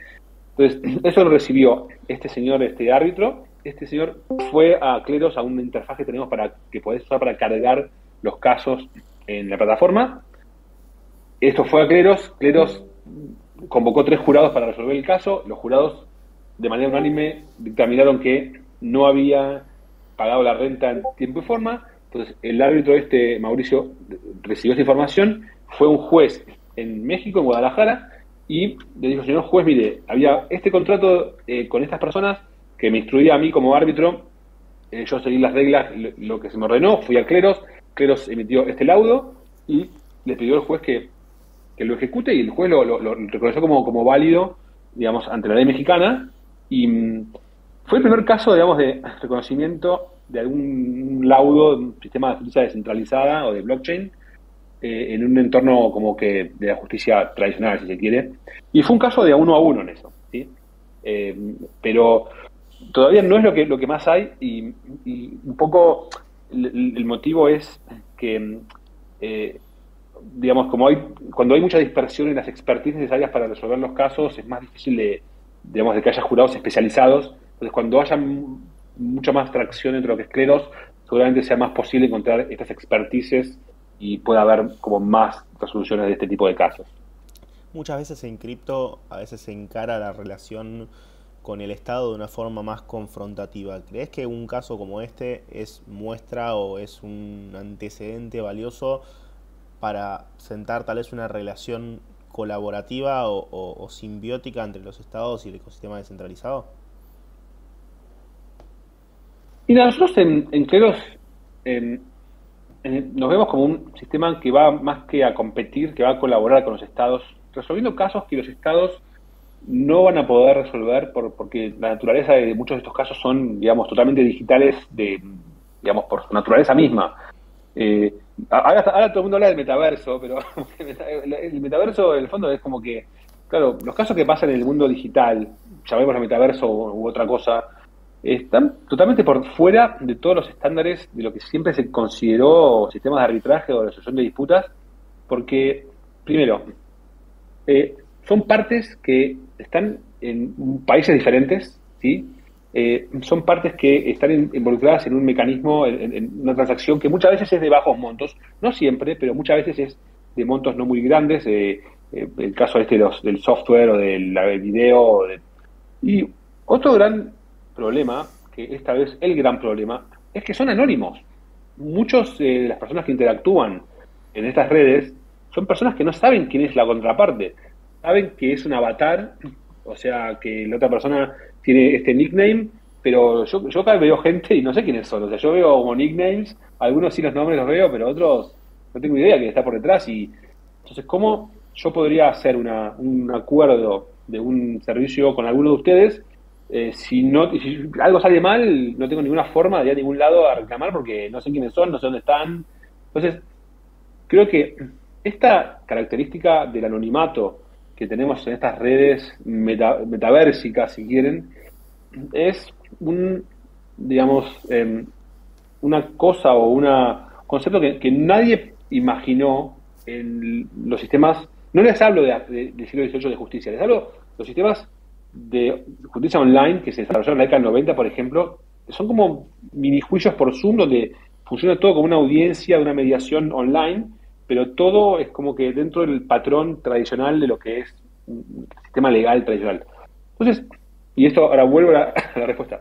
Entonces, eso lo recibió este señor, este árbitro. Este señor fue a Cleros, a una interfaz que tenemos para que podés usar para cargar los casos en la plataforma. Esto fue a Cleros. Cleros convocó tres jurados para resolver el caso. Los jurados, de manera unánime, dictaminaron que no había pagado la renta en tiempo y forma entonces, el árbitro este, Mauricio, recibió esa información, fue un juez en México, en Guadalajara, y le dijo, señor juez, mire, había este contrato eh, con estas personas que me instruía a mí como árbitro, eh, yo seguí las reglas, lo, que se me ordenó, fui a Cleros, Cleros emitió este laudo y le pidió al juez que, lo ejecute y el juez lo, reconoció como, como válido, digamos, ante la ley mexicana y mm, fue el primer caso, digamos, de reconocimiento de algún laudo, un sistema de justicia descentralizada o de blockchain, eh, en un entorno como que de la justicia tradicional, si se quiere. Y fue un caso de uno a uno en eso, ¿sí? Eh, pero todavía no es lo que, lo que más hay y, un poco el, motivo es que, eh, digamos, como hay, cuando hay mucha dispersión en las expertise necesarias para resolver los casos, es más difícil de, digamos, de que haya jurados especializados. Entonces, cuando haya mucha más tracción entre lo que es cleros, seguramente sea más posible encontrar estas expertices y pueda haber como más resoluciones de este tipo de casos. Muchas veces en cripto a veces se encara la relación con el Estado de una forma más confrontativa. ¿Crees que un caso como este es muestra o es un antecedente valioso para sentar tal vez una relación colaborativa o, simbiótica entre los estados y el ecosistema descentralizado? Y nosotros en, en nos vemos como un sistema que va más que a competir, que va a colaborar con los estados, resolviendo casos que los estados no van a poder resolver por, porque la naturaleza de muchos de estos casos son, digamos, totalmente digitales, de, digamos, por su naturaleza misma. Eh, ahora, todo el mundo habla del metaverso, pero el metaverso, en el fondo, es como que, claro, los casos que pasan en el mundo digital, llamemos el metaverso u otra cosa, están totalmente por fuera de todos los estándares de lo que siempre se consideró sistemas de arbitraje o resolución de disputas, porque, primero, eh, son partes que están en países diferentes, ¿sí? Eh, son partes que están involucradas en un mecanismo, en, una transacción que muchas veces es de bajos montos, no siempre, pero muchas veces es de montos no muy grandes, eh, el caso este del software o del, video. y otro gran problema, que esta vez el gran problema, es que son anónimos. Muchos de las personas que interactúan en estas redes son personas que no saben quién es la contraparte. Saben que es un avatar, o sea, que la otra persona tiene este nickname, pero yo, yo acá veo gente y no sé quiénes son. O sea, yo veo como nicknames, algunos sí los nombres los veo, pero otros no tengo idea quién está por detrás. Y entonces, ¿cómo yo podría hacer una, un acuerdo de un servicio con alguno de ustedes eh, si, no, si algo sale mal, no tengo ninguna forma de ir a ningún lado a reclamar porque no sé quiénes son, no sé dónde están. Entonces, creo que esta característica del anonimato que tenemos en estas redes metaversicas, si quieren, es un, digamos, em, una cosa o un concepto que, nadie imaginó en los sistemas, no les hablo de, del siglo XVIII de justicia, les hablo de los sistemas de justicia online que se desarrollaron en la década del 90, por ejemplo, son como mini juicios por Zoom donde funciona todo como una audiencia de una mediación online, pero todo es como que dentro del patrón tradicional de lo que es un sistema legal tradicional. Entonces, y esto ahora vuelvo a la, respuesta.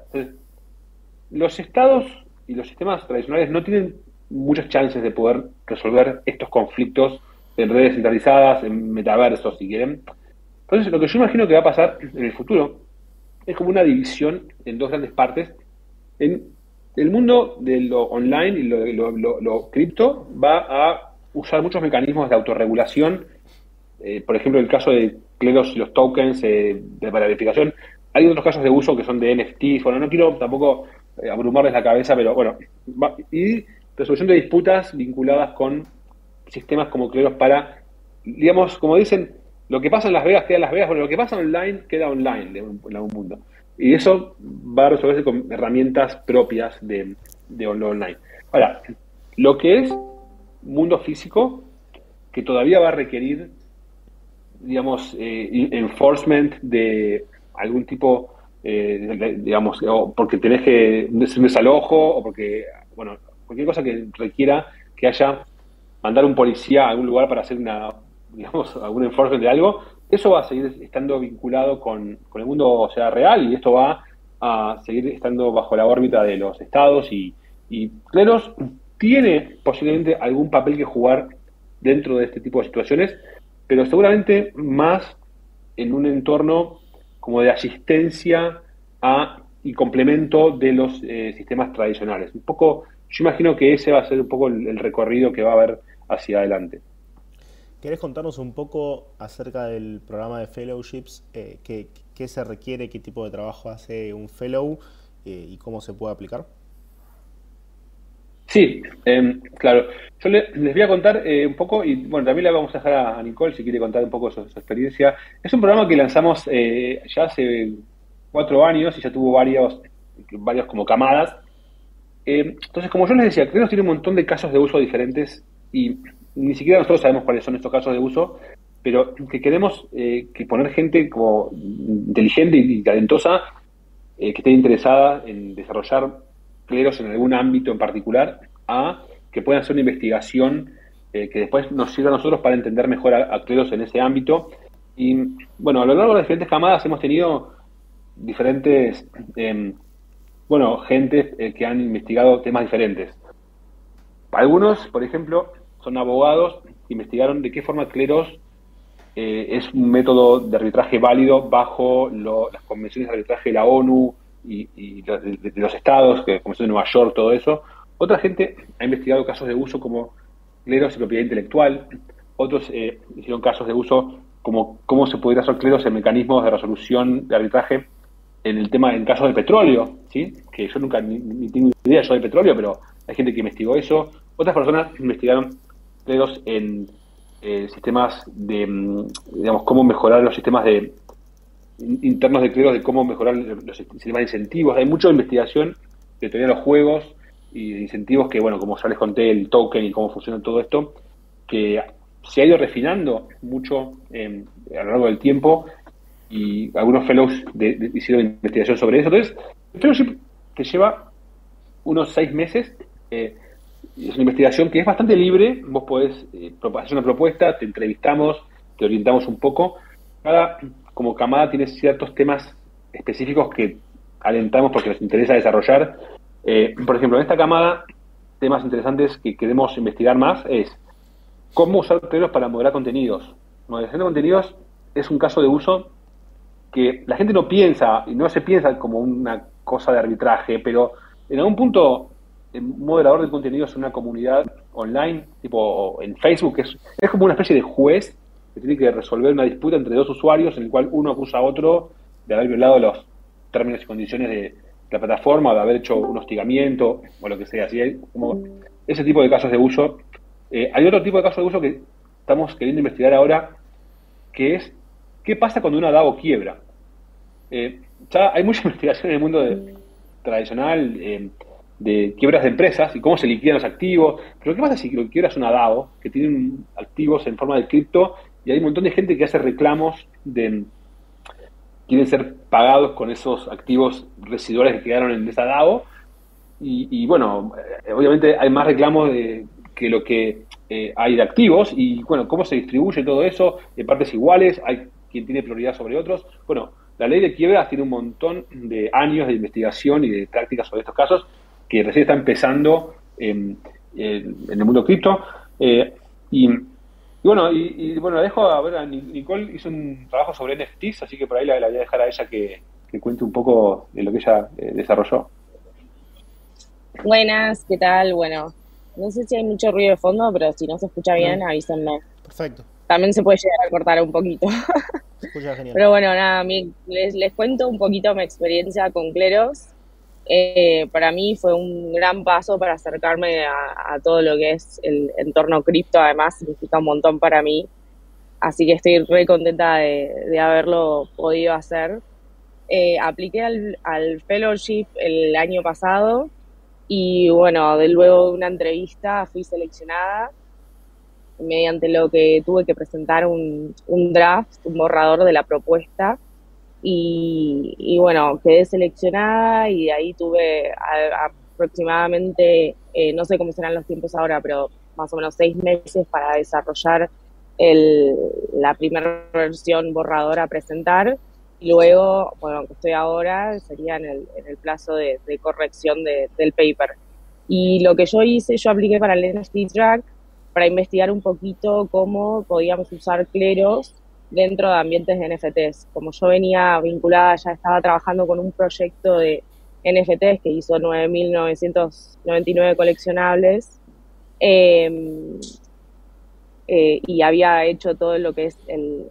los estados y los sistemas tradicionales no tienen muchas chances de poder resolver estos conflictos en redes centralizadas, en metaversos, si quieren. Entonces, lo que yo imagino que va a pasar en el futuro es como una división en dos grandes partes. En el mundo de lo online y lo, lo, cripto va a usar muchos mecanismos de autorregulación. Eh, por ejemplo, el caso de cleros y los tokens eh, de verificación. Hay otros casos de uso que son de NFTs. Bueno, no quiero tampoco eh, abrumarles la cabeza, pero bueno. y resolución de disputas vinculadas con sistemas como Cleros para, digamos, como dicen, lo que pasa en Las Vegas queda en Las Vegas, bueno, lo que pasa online queda online en algún mundo. Y eso va a resolverse con herramientas propias de, de online. Ahora, lo que es mundo físico, que todavía va a requerir, digamos, eh, enforcement de algún tipo, eh, digamos, o porque tenés que un desalojo o porque, bueno, cualquier cosa que requiera que haya mandar un policía a algún lugar para hacer una, digamos, algún enforcement de algo, eso va a seguir estando vinculado con, el mundo o sea, real y esto va a seguir estando bajo la órbita de los estados y, y Cleros tiene posiblemente algún papel que jugar dentro de este tipo de situaciones, pero seguramente más en un entorno como de asistencia a y complemento de los eh, sistemas tradicionales. Un poco, yo imagino que ese va a ser un poco el, recorrido que va a haber hacia adelante. ¿Querés contarnos un poco acerca del programa de fellowships? Eh, qué, se requiere? ¿Qué tipo de trabajo hace un fellow? Eh, ¿Y cómo se puede aplicar? Sí, em, claro. Yo les voy a contar eh, un poco, y bueno, también le vamos a dejar a, Nicole si quiere contar un poco su, experiencia. Es un programa que lanzamos eh, ya hace cuatro años y ya tuvo varios, varios como camadas. Em, entonces, como yo les decía, que tiene un montón de casos de uso diferentes y ni siquiera nosotros sabemos cuáles son estos casos de uso, pero que queremos eh, que poner gente como inteligente y talentosa que esté interesada en desarrollar cleros en algún ámbito en particular a que puedan hacer una investigación eh, que después nos sirva a nosotros para entender mejor a, cleros en ese ámbito. Y bueno, a lo largo de las diferentes camadas hemos tenido diferentes, em, bueno, gente eh, que han investigado temas diferentes. Algunos, por ejemplo, son abogados que investigaron de qué forma cleros eh, es un método de arbitraje válido bajo las convenciones de arbitraje de la ONU, y, de, los estados, que como de Nueva York, todo eso. Otra gente ha investigado casos de uso como cleros y propiedad intelectual. Otros eh, hicieron casos de uso como cómo se podría hacer cleros en mecanismos de resolución de arbitraje en el tema, en casos de petróleo, ¿sí? que yo nunca ni, tengo idea yo de petróleo, pero hay gente que investigó eso. Otras personas investigaron cleros en eh, sistemas de, mm, digamos, cómo mejorar los sistemas de internos de cleros de cómo mejorar los sistemas de incentivos. Hay mucha investigación de teoría de los juegos y de incentivos que, bueno, como ya les conté, el token y cómo funciona todo esto, que se ha ido refinando mucho em, a lo largo del tiempo y algunos fellows hicieron investigación sobre eso. Entonces, el fellowship te lleva unos seis meses. Eh, es una investigación que es bastante libre. Vos podés eh, hacer una propuesta, te entrevistamos, te orientamos un poco. Cada como camada tiene ciertos temas específicos que alentamos porque nos interesa desarrollar. Eh, por ejemplo, en esta camada, temas interesantes que queremos investigar más es cómo usar Cleros para moderar contenidos. Moderación de contenidos es un caso de uso que la gente no piensa, y no se piensa como una cosa de arbitraje, pero en algún punto un moderador de contenidos en una comunidad online, tipo en Facebook, es, es como una especie de juez que tiene que resolver una disputa entre dos usuarios en el cual uno acusa a otro de haber violado los términos y condiciones de la plataforma, de haber hecho un hostigamiento o lo que sea. Así hay como ese tipo de casos de uso. Eh, hay otro tipo de casos de uso que estamos queriendo investigar ahora, que es qué pasa cuando una DAO quiebra. Eh, ya hay mucha investigación en el mundo tradicional eh, de quiebras de empresas y cómo se liquidan los activos, pero ¿qué pasa si quiebras una DAO que tiene activos en forma de cripto y hay un montón de gente que hace reclamos de quieren ser pagados con esos activos residuales que quedaron en esa y, bueno, eh, obviamente hay más reclamos de, que lo que eh, hay de activos y bueno, cómo se distribuye todo eso en partes iguales, hay quien tiene prioridad sobre otros. Bueno, la ley de quiebras tiene un montón de años de investigación y de prácticas sobre estos casos que recién está empezando en, el mundo cripto. Eh, y, bueno, y, bueno, la dejo a ver, a Nicole hizo un trabajo sobre NFTs, así que por ahí la, voy a dejar a ella que, cuente un poco de lo que ella desarrolló. Buenas, ¿qué tal? Bueno, no sé si hay mucho ruido de fondo, pero si no se escucha bien, avísenme. Perfecto. También se puede llegar a cortar un poquito. Se escucha genial. Pero bueno, nada, les, les cuento un poquito mi experiencia con Cleros. Eh, para mí fue un gran paso para acercarme a, todo lo que es el entorno cripto, además significa un montón para mí. Así que estoy re contenta de, haberlo podido hacer. Eh, apliqué al, al fellowship el año pasado y bueno, de luego de una entrevista fui seleccionada, mediante lo que tuve que presentar un, draft, un borrador de la propuesta. Y, bueno, quedé seleccionada y ahí tuve aproximadamente, eh, no sé cómo serán los tiempos ahora, pero más o menos seis meses para desarrollar el, la primera versión borradora a presentar y luego, bueno, que estoy ahora, sería en el, en el plazo de, corrección del paper. Y lo que yo hice, yo apliqué para el NFT Track para investigar un poquito cómo podíamos usar cleros dentro de ambientes de NFTs. Como yo venía vinculada, ya estaba trabajando con un proyecto de NFTs que hizo 9.999 coleccionables eh, eh, y había hecho todo lo que es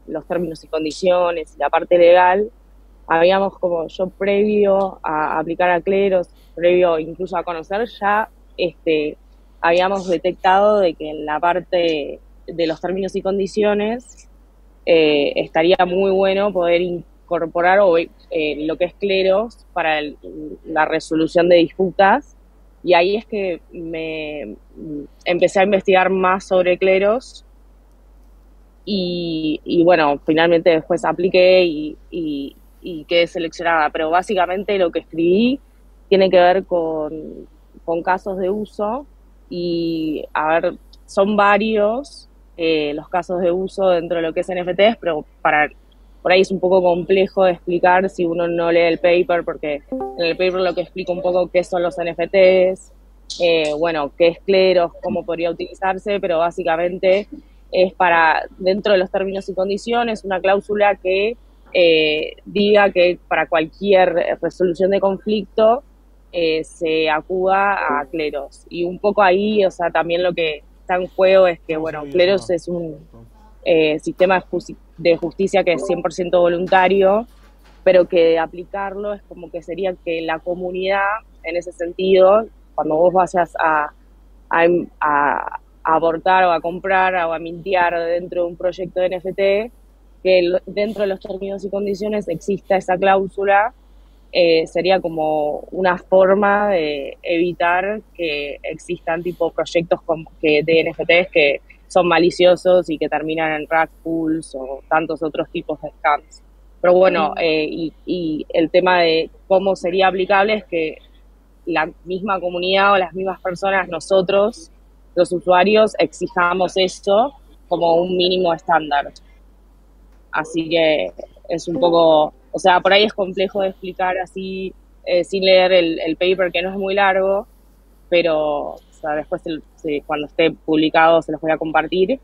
los términos y condiciones la parte legal, habíamos como yo previo a aplicar a cleros, previo incluso a conocer, ya este, habíamos detectado de que en la parte de los términos y condiciones eh, estaría muy bueno poder incorporar eh, lo que es cleros para la resolución de disputas. Y ahí es que me empecé a investigar más sobre cleros y, bueno, finalmente después apliqué y, y, quedé seleccionada, pero básicamente lo que escribí tiene que ver con, casos de uso y, a ver, son varios eh, los casos de uso dentro de lo que es NFTs, pero para por ahí es un poco complejo explicar si uno no lee el paper, porque en el paper lo que explica un poco qué son los NFTs, eh, bueno, qué es Cleros, cómo podría utilizarse, pero básicamente es para, dentro de los términos y condiciones, una cláusula que eh, diga que para cualquier resolución de conflicto eh, se acuda a cleros. Y un poco ahí, o sea, también lo que está en juego es que, bueno, cleros es un eh, sistema de justicia que es 100% voluntario, pero que aplicarlo es como que sería que la comunidad, en ese sentido, cuando vos vayas a, a a abortar o a comprar o a mintear dentro de un proyecto de NFT, que dentro de los términos y condiciones exista esa cláusula, eh, sería como una forma de evitar que existan tipo proyectos que, de NFTs que son maliciosos y que terminan en rug pools o tantos otros tipos de scams. Pero bueno, eh, y, y el tema de cómo sería aplicable es que la misma comunidad o las mismas personas, nosotros, los usuarios exijamos esto como un mínimo estándar. Así que es un poco, o sea, por ahí es complejo de explicar así eh, sin leer el, paper que no es muy largo, pero después cuando esté publicado se los voy a compartir.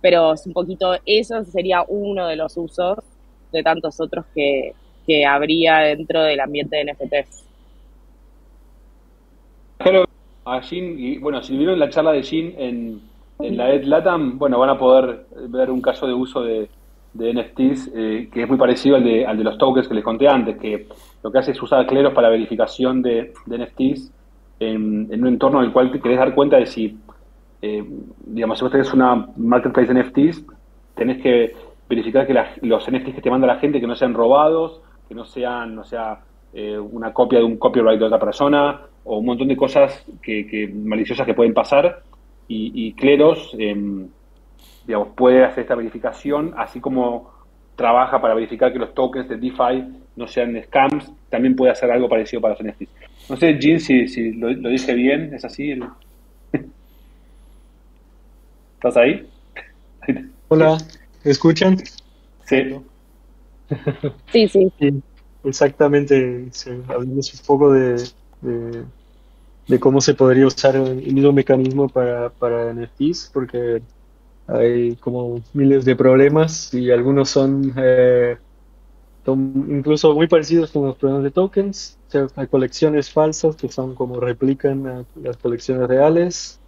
Pero es un poquito, eso sería uno de los usos de tantos otros que, que habría dentro del ambiente de NFTs a bueno, si vieron la charla de Jin en, en la Ed Latam, bueno, van a poder ver un caso de uso de, de NFTs eh, que es muy parecido al de, al de los tokens que les conté antes, que lo que hace es usar Cleros para verificación de, NFTs en, un entorno en el cual te querés dar cuenta de si eh, digamos, si vos tenés una marketplace de NFTs, tenés que verificar que los NFTs que te manda la gente que no sean robados, que no sean, no sea eh, una copia de un copyright de otra persona, o un montón de cosas que, maliciosas que pueden pasar. Y, y Cleros, em, digamos, puede hacer esta verificación, así como trabaja para verificar que los tokens de DeFi no sean scams, también puede hacer algo parecido para los NFTs. No sé, Jin, si, si lo, lo, dije bien, ¿es así? ¿Estás ahí? Hola, ¿me escuchan? Sí. Sí, sí. exactamente, hablamos un poco de, de, cómo se podría usar el mismo mecanismo para, para NFTs, porque hay como miles de problemas y algunos son, eh, son incluso muy parecidos con los problemas de tokens. hay colecciones falsas que son como replican las colecciones reales.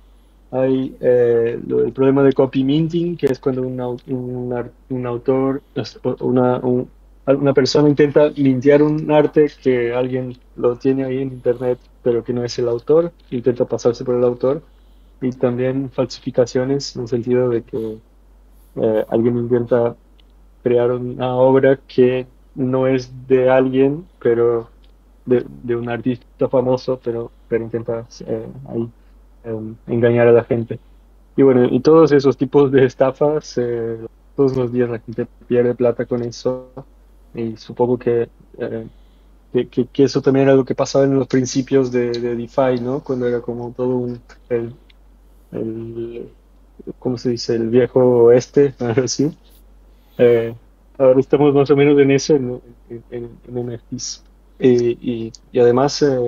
Hay eh, el problema de copy minting, que es cuando un, un, un autor, una, una persona intenta mintear un arte que alguien lo tiene ahí en internet, pero que no es el autor, intenta pasarse por el autor y también falsificaciones en el sentido de que eh, alguien intenta crear una obra que no es de alguien, pero de, de un artista famoso, pero, pero intenta eh, ahí em, engañar a la gente. Y bueno, y todos esos tipos de estafas, eh, todos los días la gente pierde plata con eso y supongo que, que, que, eso también era lo que pasaba en los principios de, de DeFi, ¿no? Cuando era como todo un, el, el, ¿cómo se dice? El viejo oeste, así. Eh, ahora estamos más o menos en eso, en, en, en NFTs. y, y, además, eh,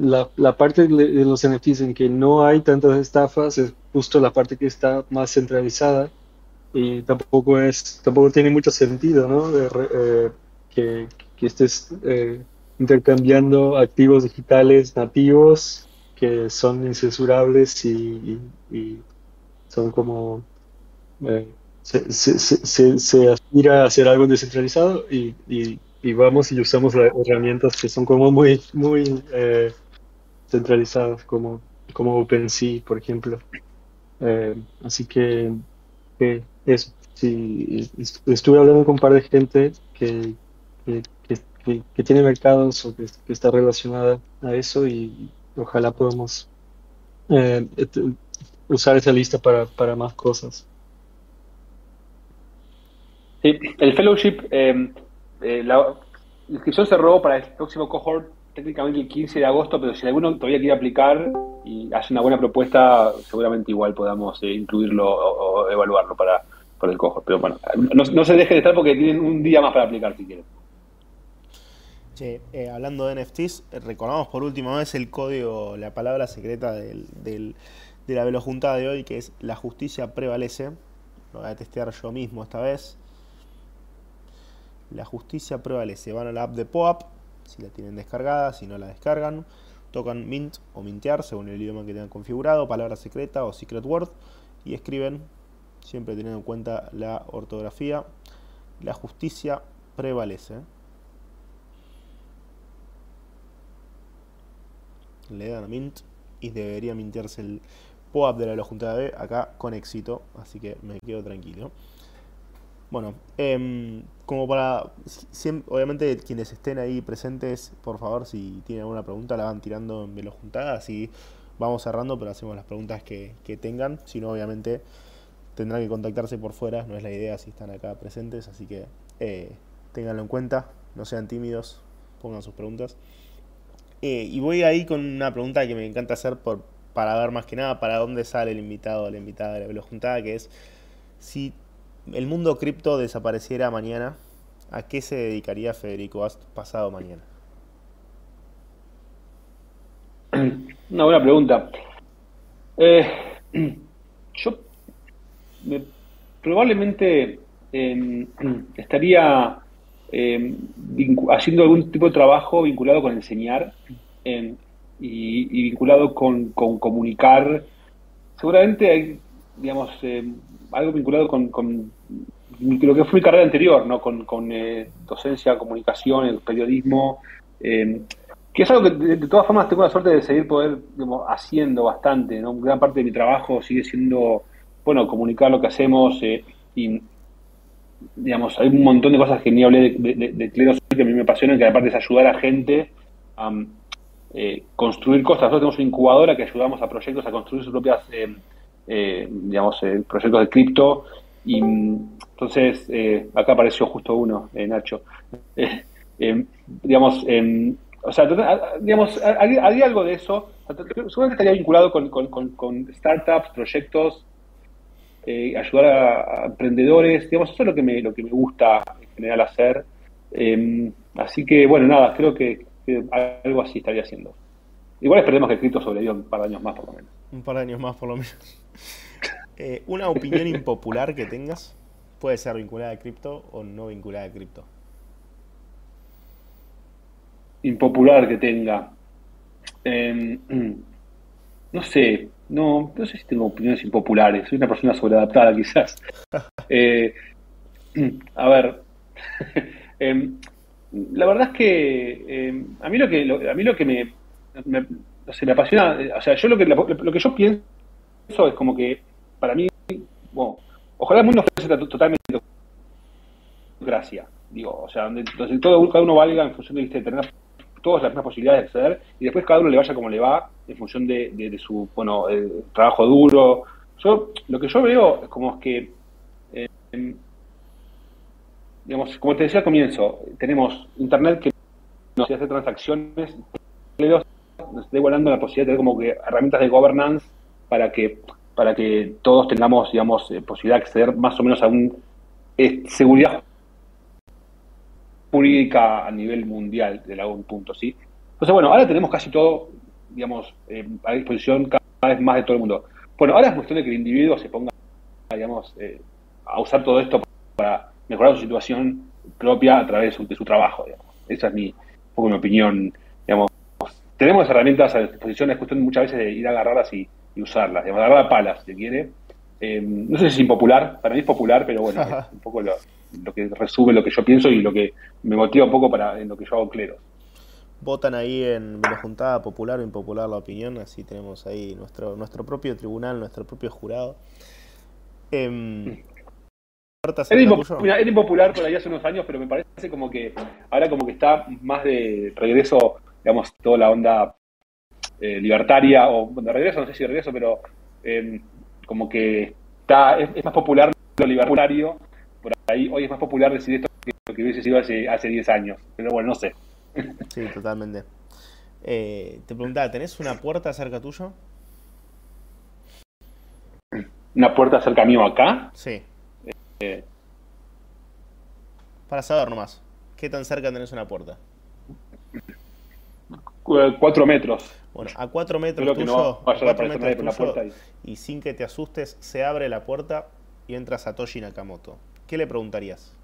la, la, parte de los NFTs en que no hay tantas estafas es justo la parte que está más centralizada y tampoco es tampoco tiene mucho sentido, ¿no? Eh, que, que estés intercambiando activos digitales nativos que son incensurables y, son como... Eh, se, aspira a hacer algo descentralizado y, y, vamos y usamos herramientas que son como muy, muy eh, centralizadas, como, como OpenSea, por ejemplo. Eh, así que, eso. Sí, estuve hablando con un par de gente que, que, que tiene mercados o que, está relacionada a eso y, Ojalá podamos eh, usar esa lista para, para más cosas. Sí, el fellowship, eh, eh, la inscripción se robó para el próximo cohort técnicamente el 15 de agosto, pero si alguno todavía quiere aplicar y hace una buena propuesta, seguramente igual podamos incluirlo o, evaluarlo para, para el cohort. Pero bueno, no, no se deje de estar porque tienen un día más para aplicar si quieren. Che, eh, hablando de NFTs, recordamos por última vez el código, la palabra secreta de la velojuntada de hoy, que es la justicia prevalece. Lo voy a testear yo mismo esta vez. La justicia prevalece. Van a la app de POAP, si la tienen descargada, si no la descargan. Tocan Mint o Mintear, según el idioma que tengan configurado, palabra secreta o secret word, y escriben, siempre teniendo en cuenta la ortografía, la justicia prevalece. Le dan a Mint y debería mintearse el POAP de la Junta B acá con éxito, así que me quedo tranquilo. Bueno, em, como para, obviamente quienes estén ahí presentes, por favor, si tienen alguna pregunta, la van tirando en Velo Juntada, así vamos cerrando, pero hacemos las preguntas que, tengan, si no, obviamente tendrán que contactarse por fuera, no es la idea si están acá presentes, así que eh, ténganlo en cuenta, no sean tímidos, pongan sus preguntas. Eh, y voy ahí con una pregunta que me encanta hacer por, para ver más que nada para dónde sale el invitado o la invitada de la velojuntada, que es si el mundo cripto desapareciera mañana, ¿a qué se dedicaría Federico Ast pasado mañana? Una buena pregunta. Eh, yo probablemente em, estaría eh, haciendo algún tipo de trabajo vinculado con enseñar eh, y, vinculado con, comunicar. Seguramente hay, digamos, eh, algo vinculado con, lo que fue mi carrera anterior, ¿no? Con, docencia, comunicación, el periodismo. que es algo que de, todas formas tengo la suerte de seguir poder haciendo bastante, ¿no? Gran parte de mi trabajo sigue siendo, bueno, comunicar lo que hacemos eh, y, digamos, hay un montón de cosas que ni hablé de, de, que a mí me apasionan, que aparte es ayudar a gente a eh, construir cosas. Nosotros tenemos una incubadora que ayudamos a proyectos a construir sus propias, eh, digamos, proyectos de cripto y entonces acá apareció justo uno, Nacho. digamos, o sea, digamos, haría algo de eso. Seguramente estaría vinculado con, startups, proyectos, eh, ayudar a, emprendedores. Digamos, eso es lo que me, lo que me gusta en general hacer. Em, así que, bueno, nada, creo que, algo así estaría haciendo. Igual esperemos que el cripto sobreviva un par de años más, por lo menos. Un par de años más, por lo menos. Eh, ¿Una opinión impopular que tengas? Puede ser vinculada a cripto o no vinculada a cripto impopular que tenga. Em, no sé, no, no sé si tengo opiniones impopulares, soy una persona sobreadaptada quizás. Eh, a ver, em, la verdad es que em, a mí lo que a mí lo que me, me, me apasiona, o sea, yo lo que lo, que yo pienso es como que para mí, bueno, ojalá el mundo fuese totalmente gracia, digo, o sea, donde, todo cada uno valga en función de tener todas las mismas posibilidades de acceder y después cada uno le vaya como le va en función de, su bueno trabajo duro. Yo lo que yo veo es como que eh, digamos como te decía al comienzo tenemos internet que nos hace transacciones nos está igualando la posibilidad de tener como que herramientas de governance para que para que todos tengamos digamos eh, posibilidad de acceder más o menos a un eh, seguridad jurídica a nivel mundial de algún punto, ¿sí? Entonces, bueno, ahora tenemos casi todo, digamos, eh, a disposición cada vez más de todo el mundo. Bueno, ahora es cuestión de que el individuo se ponga, digamos, eh, a usar todo esto para mejorar su situación propia a través de su, trabajo, digamos. Esa es mi, un poco mi opinión, digamos. Tenemos herramientas a disposición, es cuestión muchas veces de ir a agarrarlas y, usarlas, digamos, agarrar a palas, si quiere. Eh, no sé si es impopular, para mí es popular, pero bueno, es un poco lo, lo que resume lo que yo pienso y lo que me motiva un poco para en lo que yo hago clero. Votan ahí en la juntada popular o impopular la opinión, así tenemos ahí nuestro, nuestro propio tribunal, nuestro propio jurado. Eh, era, impopular por ahí hace unos años, pero me parece como que ahora como que está más de regreso, digamos, toda la onda eh, libertaria, o de regreso, no sé si regreso, pero em, como que está es, más popular lo libertario por ahí hoy es más popular decir esto que lo que hubiese sido hace, hace 10 años. Pero bueno, no sé. Sí, totalmente. Eh, te preguntaba, ¿tenés una puerta cerca tuyo? ¿Una puerta cerca mío acá? Sí. Eh, Para saber nomás, ¿qué tan cerca tenés una puerta? Cuatro metros. Bueno, a cuatro metros tuyo, a cuatro metros tuyo, y sin que te asustes, se abre la puerta y entra Satoshi Nakamoto. ¿qué le preguntarías?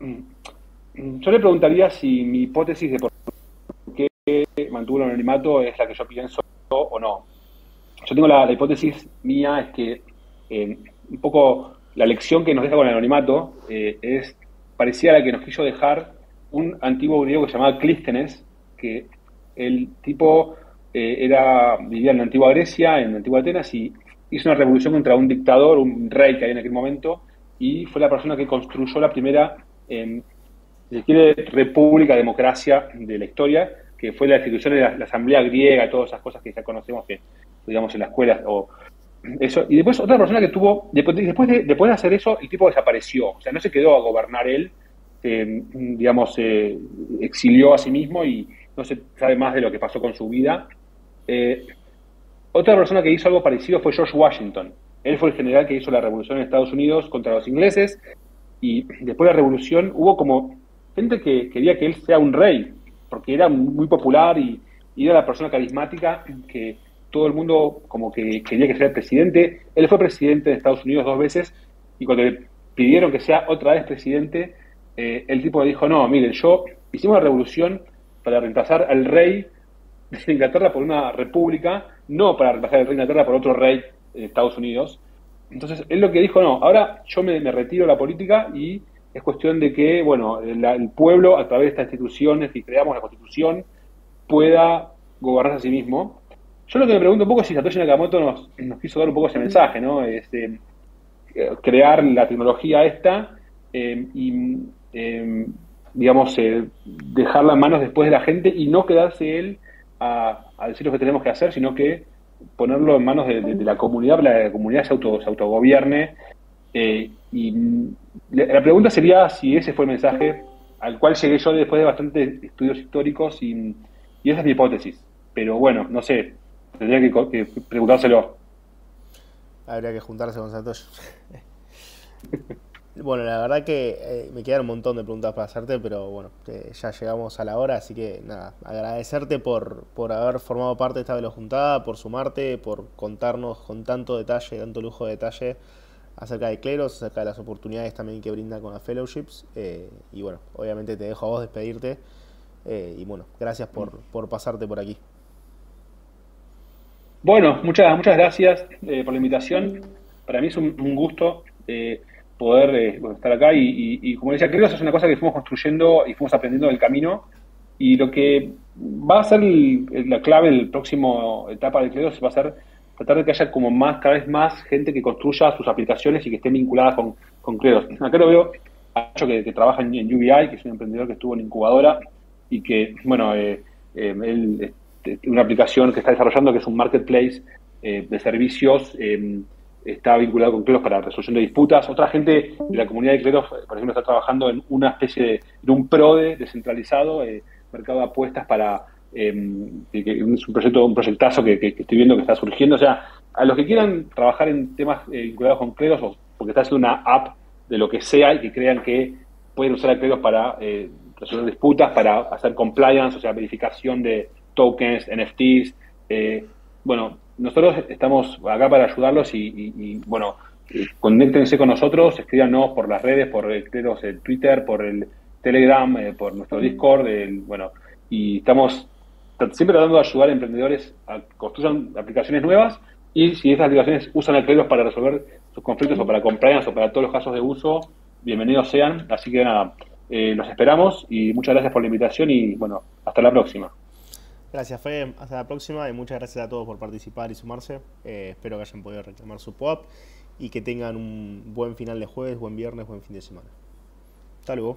Mm. Yo le preguntaría si mi hipótesis de por qué mantuvo el anonimato es la que yo pienso o no. Yo tengo la, hipótesis mía, es que eh, un poco la lección que nos deja con el anonimato eh, es parecía la que nos quiso dejar un antiguo griego que se llamaba Clístenes, el tipo eh, era vivía en la antigua Grecia, en la antigua Atenas, y hizo una revolución contra un dictador, un rey que había en aquel momento, y fue la persona que construyó la primera, si quiere, república, democracia de la historia, que fue la institución de la, asamblea griega, todas esas cosas que ya conocemos que digamos en la escuela o eso. Y después otra persona que tuvo después de, después de hacer eso el tipo desapareció. O sea no se quedó a gobernar él eh, digamos eh, exilió a sí mismo y no se sabe más de lo que pasó con su vida eh, otra persona que hizo algo parecido fue George Washington. Él fue el general que hizo la revolución en Estados Unidos contra los ingleses y después de la revolución hubo como gente que quería que él sea un rey, porque era muy popular y, era la persona carismática que todo el mundo como que quería que sea presidente. Él fue presidente de Estados Unidos dos veces y cuando le pidieron que sea otra vez presidente, eh, el tipo le dijo, no, miren, yo hicimos la revolución para reemplazar al rey de Inglaterra por una república, no para reemplazar al rey de Inglaterra por otro rey de Estados Unidos. Entonces, él lo que dijo, no, ahora yo me, retiro de la política y es cuestión de que, bueno, el pueblo, a través de estas instituciones que creamos, la Constitución, pueda gobernarse a sí mismo. Yo lo que me pregunto un poco es si Satoshi Nakamoto nos, nos quiso dar un poco ese mensaje, ¿no? Este, crear la tecnología esta eh, y, eh, digamos, eh, dejarla en manos después de la gente y no quedarse él a, decir lo que tenemos que hacer, sino que ponerlo en manos de, la comunidad, para que la comunidad se, auto, se autogobierne. y la pregunta sería si ese fue el mensaje al cual llegué yo después de bastantes estudios históricos y, esa es mi hipótesis. Pero bueno, no sé, tendría que, preguntárselo. Habría que juntarse con Satoshi. bueno, la verdad que eh, me quedan un montón de preguntas para hacerte, pero bueno, ya llegamos a la hora, así que nada, agradecerte por, por haber formado parte de esta velojuntada, por sumarte, por contarnos con tanto detalle, tanto lujo de detalle acerca de Cleros, acerca de las oportunidades también que brinda con las fellowships. Eh, y bueno, obviamente te dejo a vos despedirte. Eh, y bueno, gracias por, por, pasarte por aquí. Bueno, muchas, muchas gracias eh, por la invitación. Para mí es un, gusto poder estar acá. Y, como decía, Cleros es una cosa que fuimos construyendo y fuimos aprendiendo del camino. Y lo que va a ser la clave del próximo etapa de Cleros va a ser tratar de que haya como más, cada vez más gente que construya sus aplicaciones y que estén vinculadas con, con Credos. Acá lo veo a que, que trabaja en, UBI, que es un emprendedor que estuvo en incubadora y que, bueno, eh, eh, él, este, una aplicación que está desarrollando que es un marketplace eh, de servicios, está vinculado con Credos para resolución de disputas. Otra gente de la comunidad de Credos, por ejemplo, está trabajando en una especie de, de un PRODE descentralizado, mercado de apuestas para eh, es un proyecto, un proyectazo que, estoy viendo que está surgiendo. O sea, a los que quieran trabajar en temas eh, vinculados con Credos, o porque está haciendo una app de lo que sea y que crean que pueden usar a Credos para eh, resolver disputas, para hacer compliance, o sea, verificación de tokens, NFTs. Eh, bueno, nosotros estamos acá para ayudarlos y, bueno, conéctense con nosotros, escríbanos por las redes, por Credos, el Twitter, por el Telegram, por nuestro Discord, el, bueno, y estamos siempre tratando de ayudar a emprendedores a construir aplicaciones nuevas y si esas aplicaciones usan el para resolver sus conflictos o para compliance o para todos los casos de uso, bienvenidos sean. Así que nada, eh, los esperamos y muchas gracias por la invitación y bueno, hasta la próxima. Gracias, Fe. Hasta la próxima y muchas gracias a todos por participar y sumarse. Eh, espero que hayan podido reclamar su pop y que tengan un buen final de jueves, buen viernes, buen fin de semana. Hasta luego.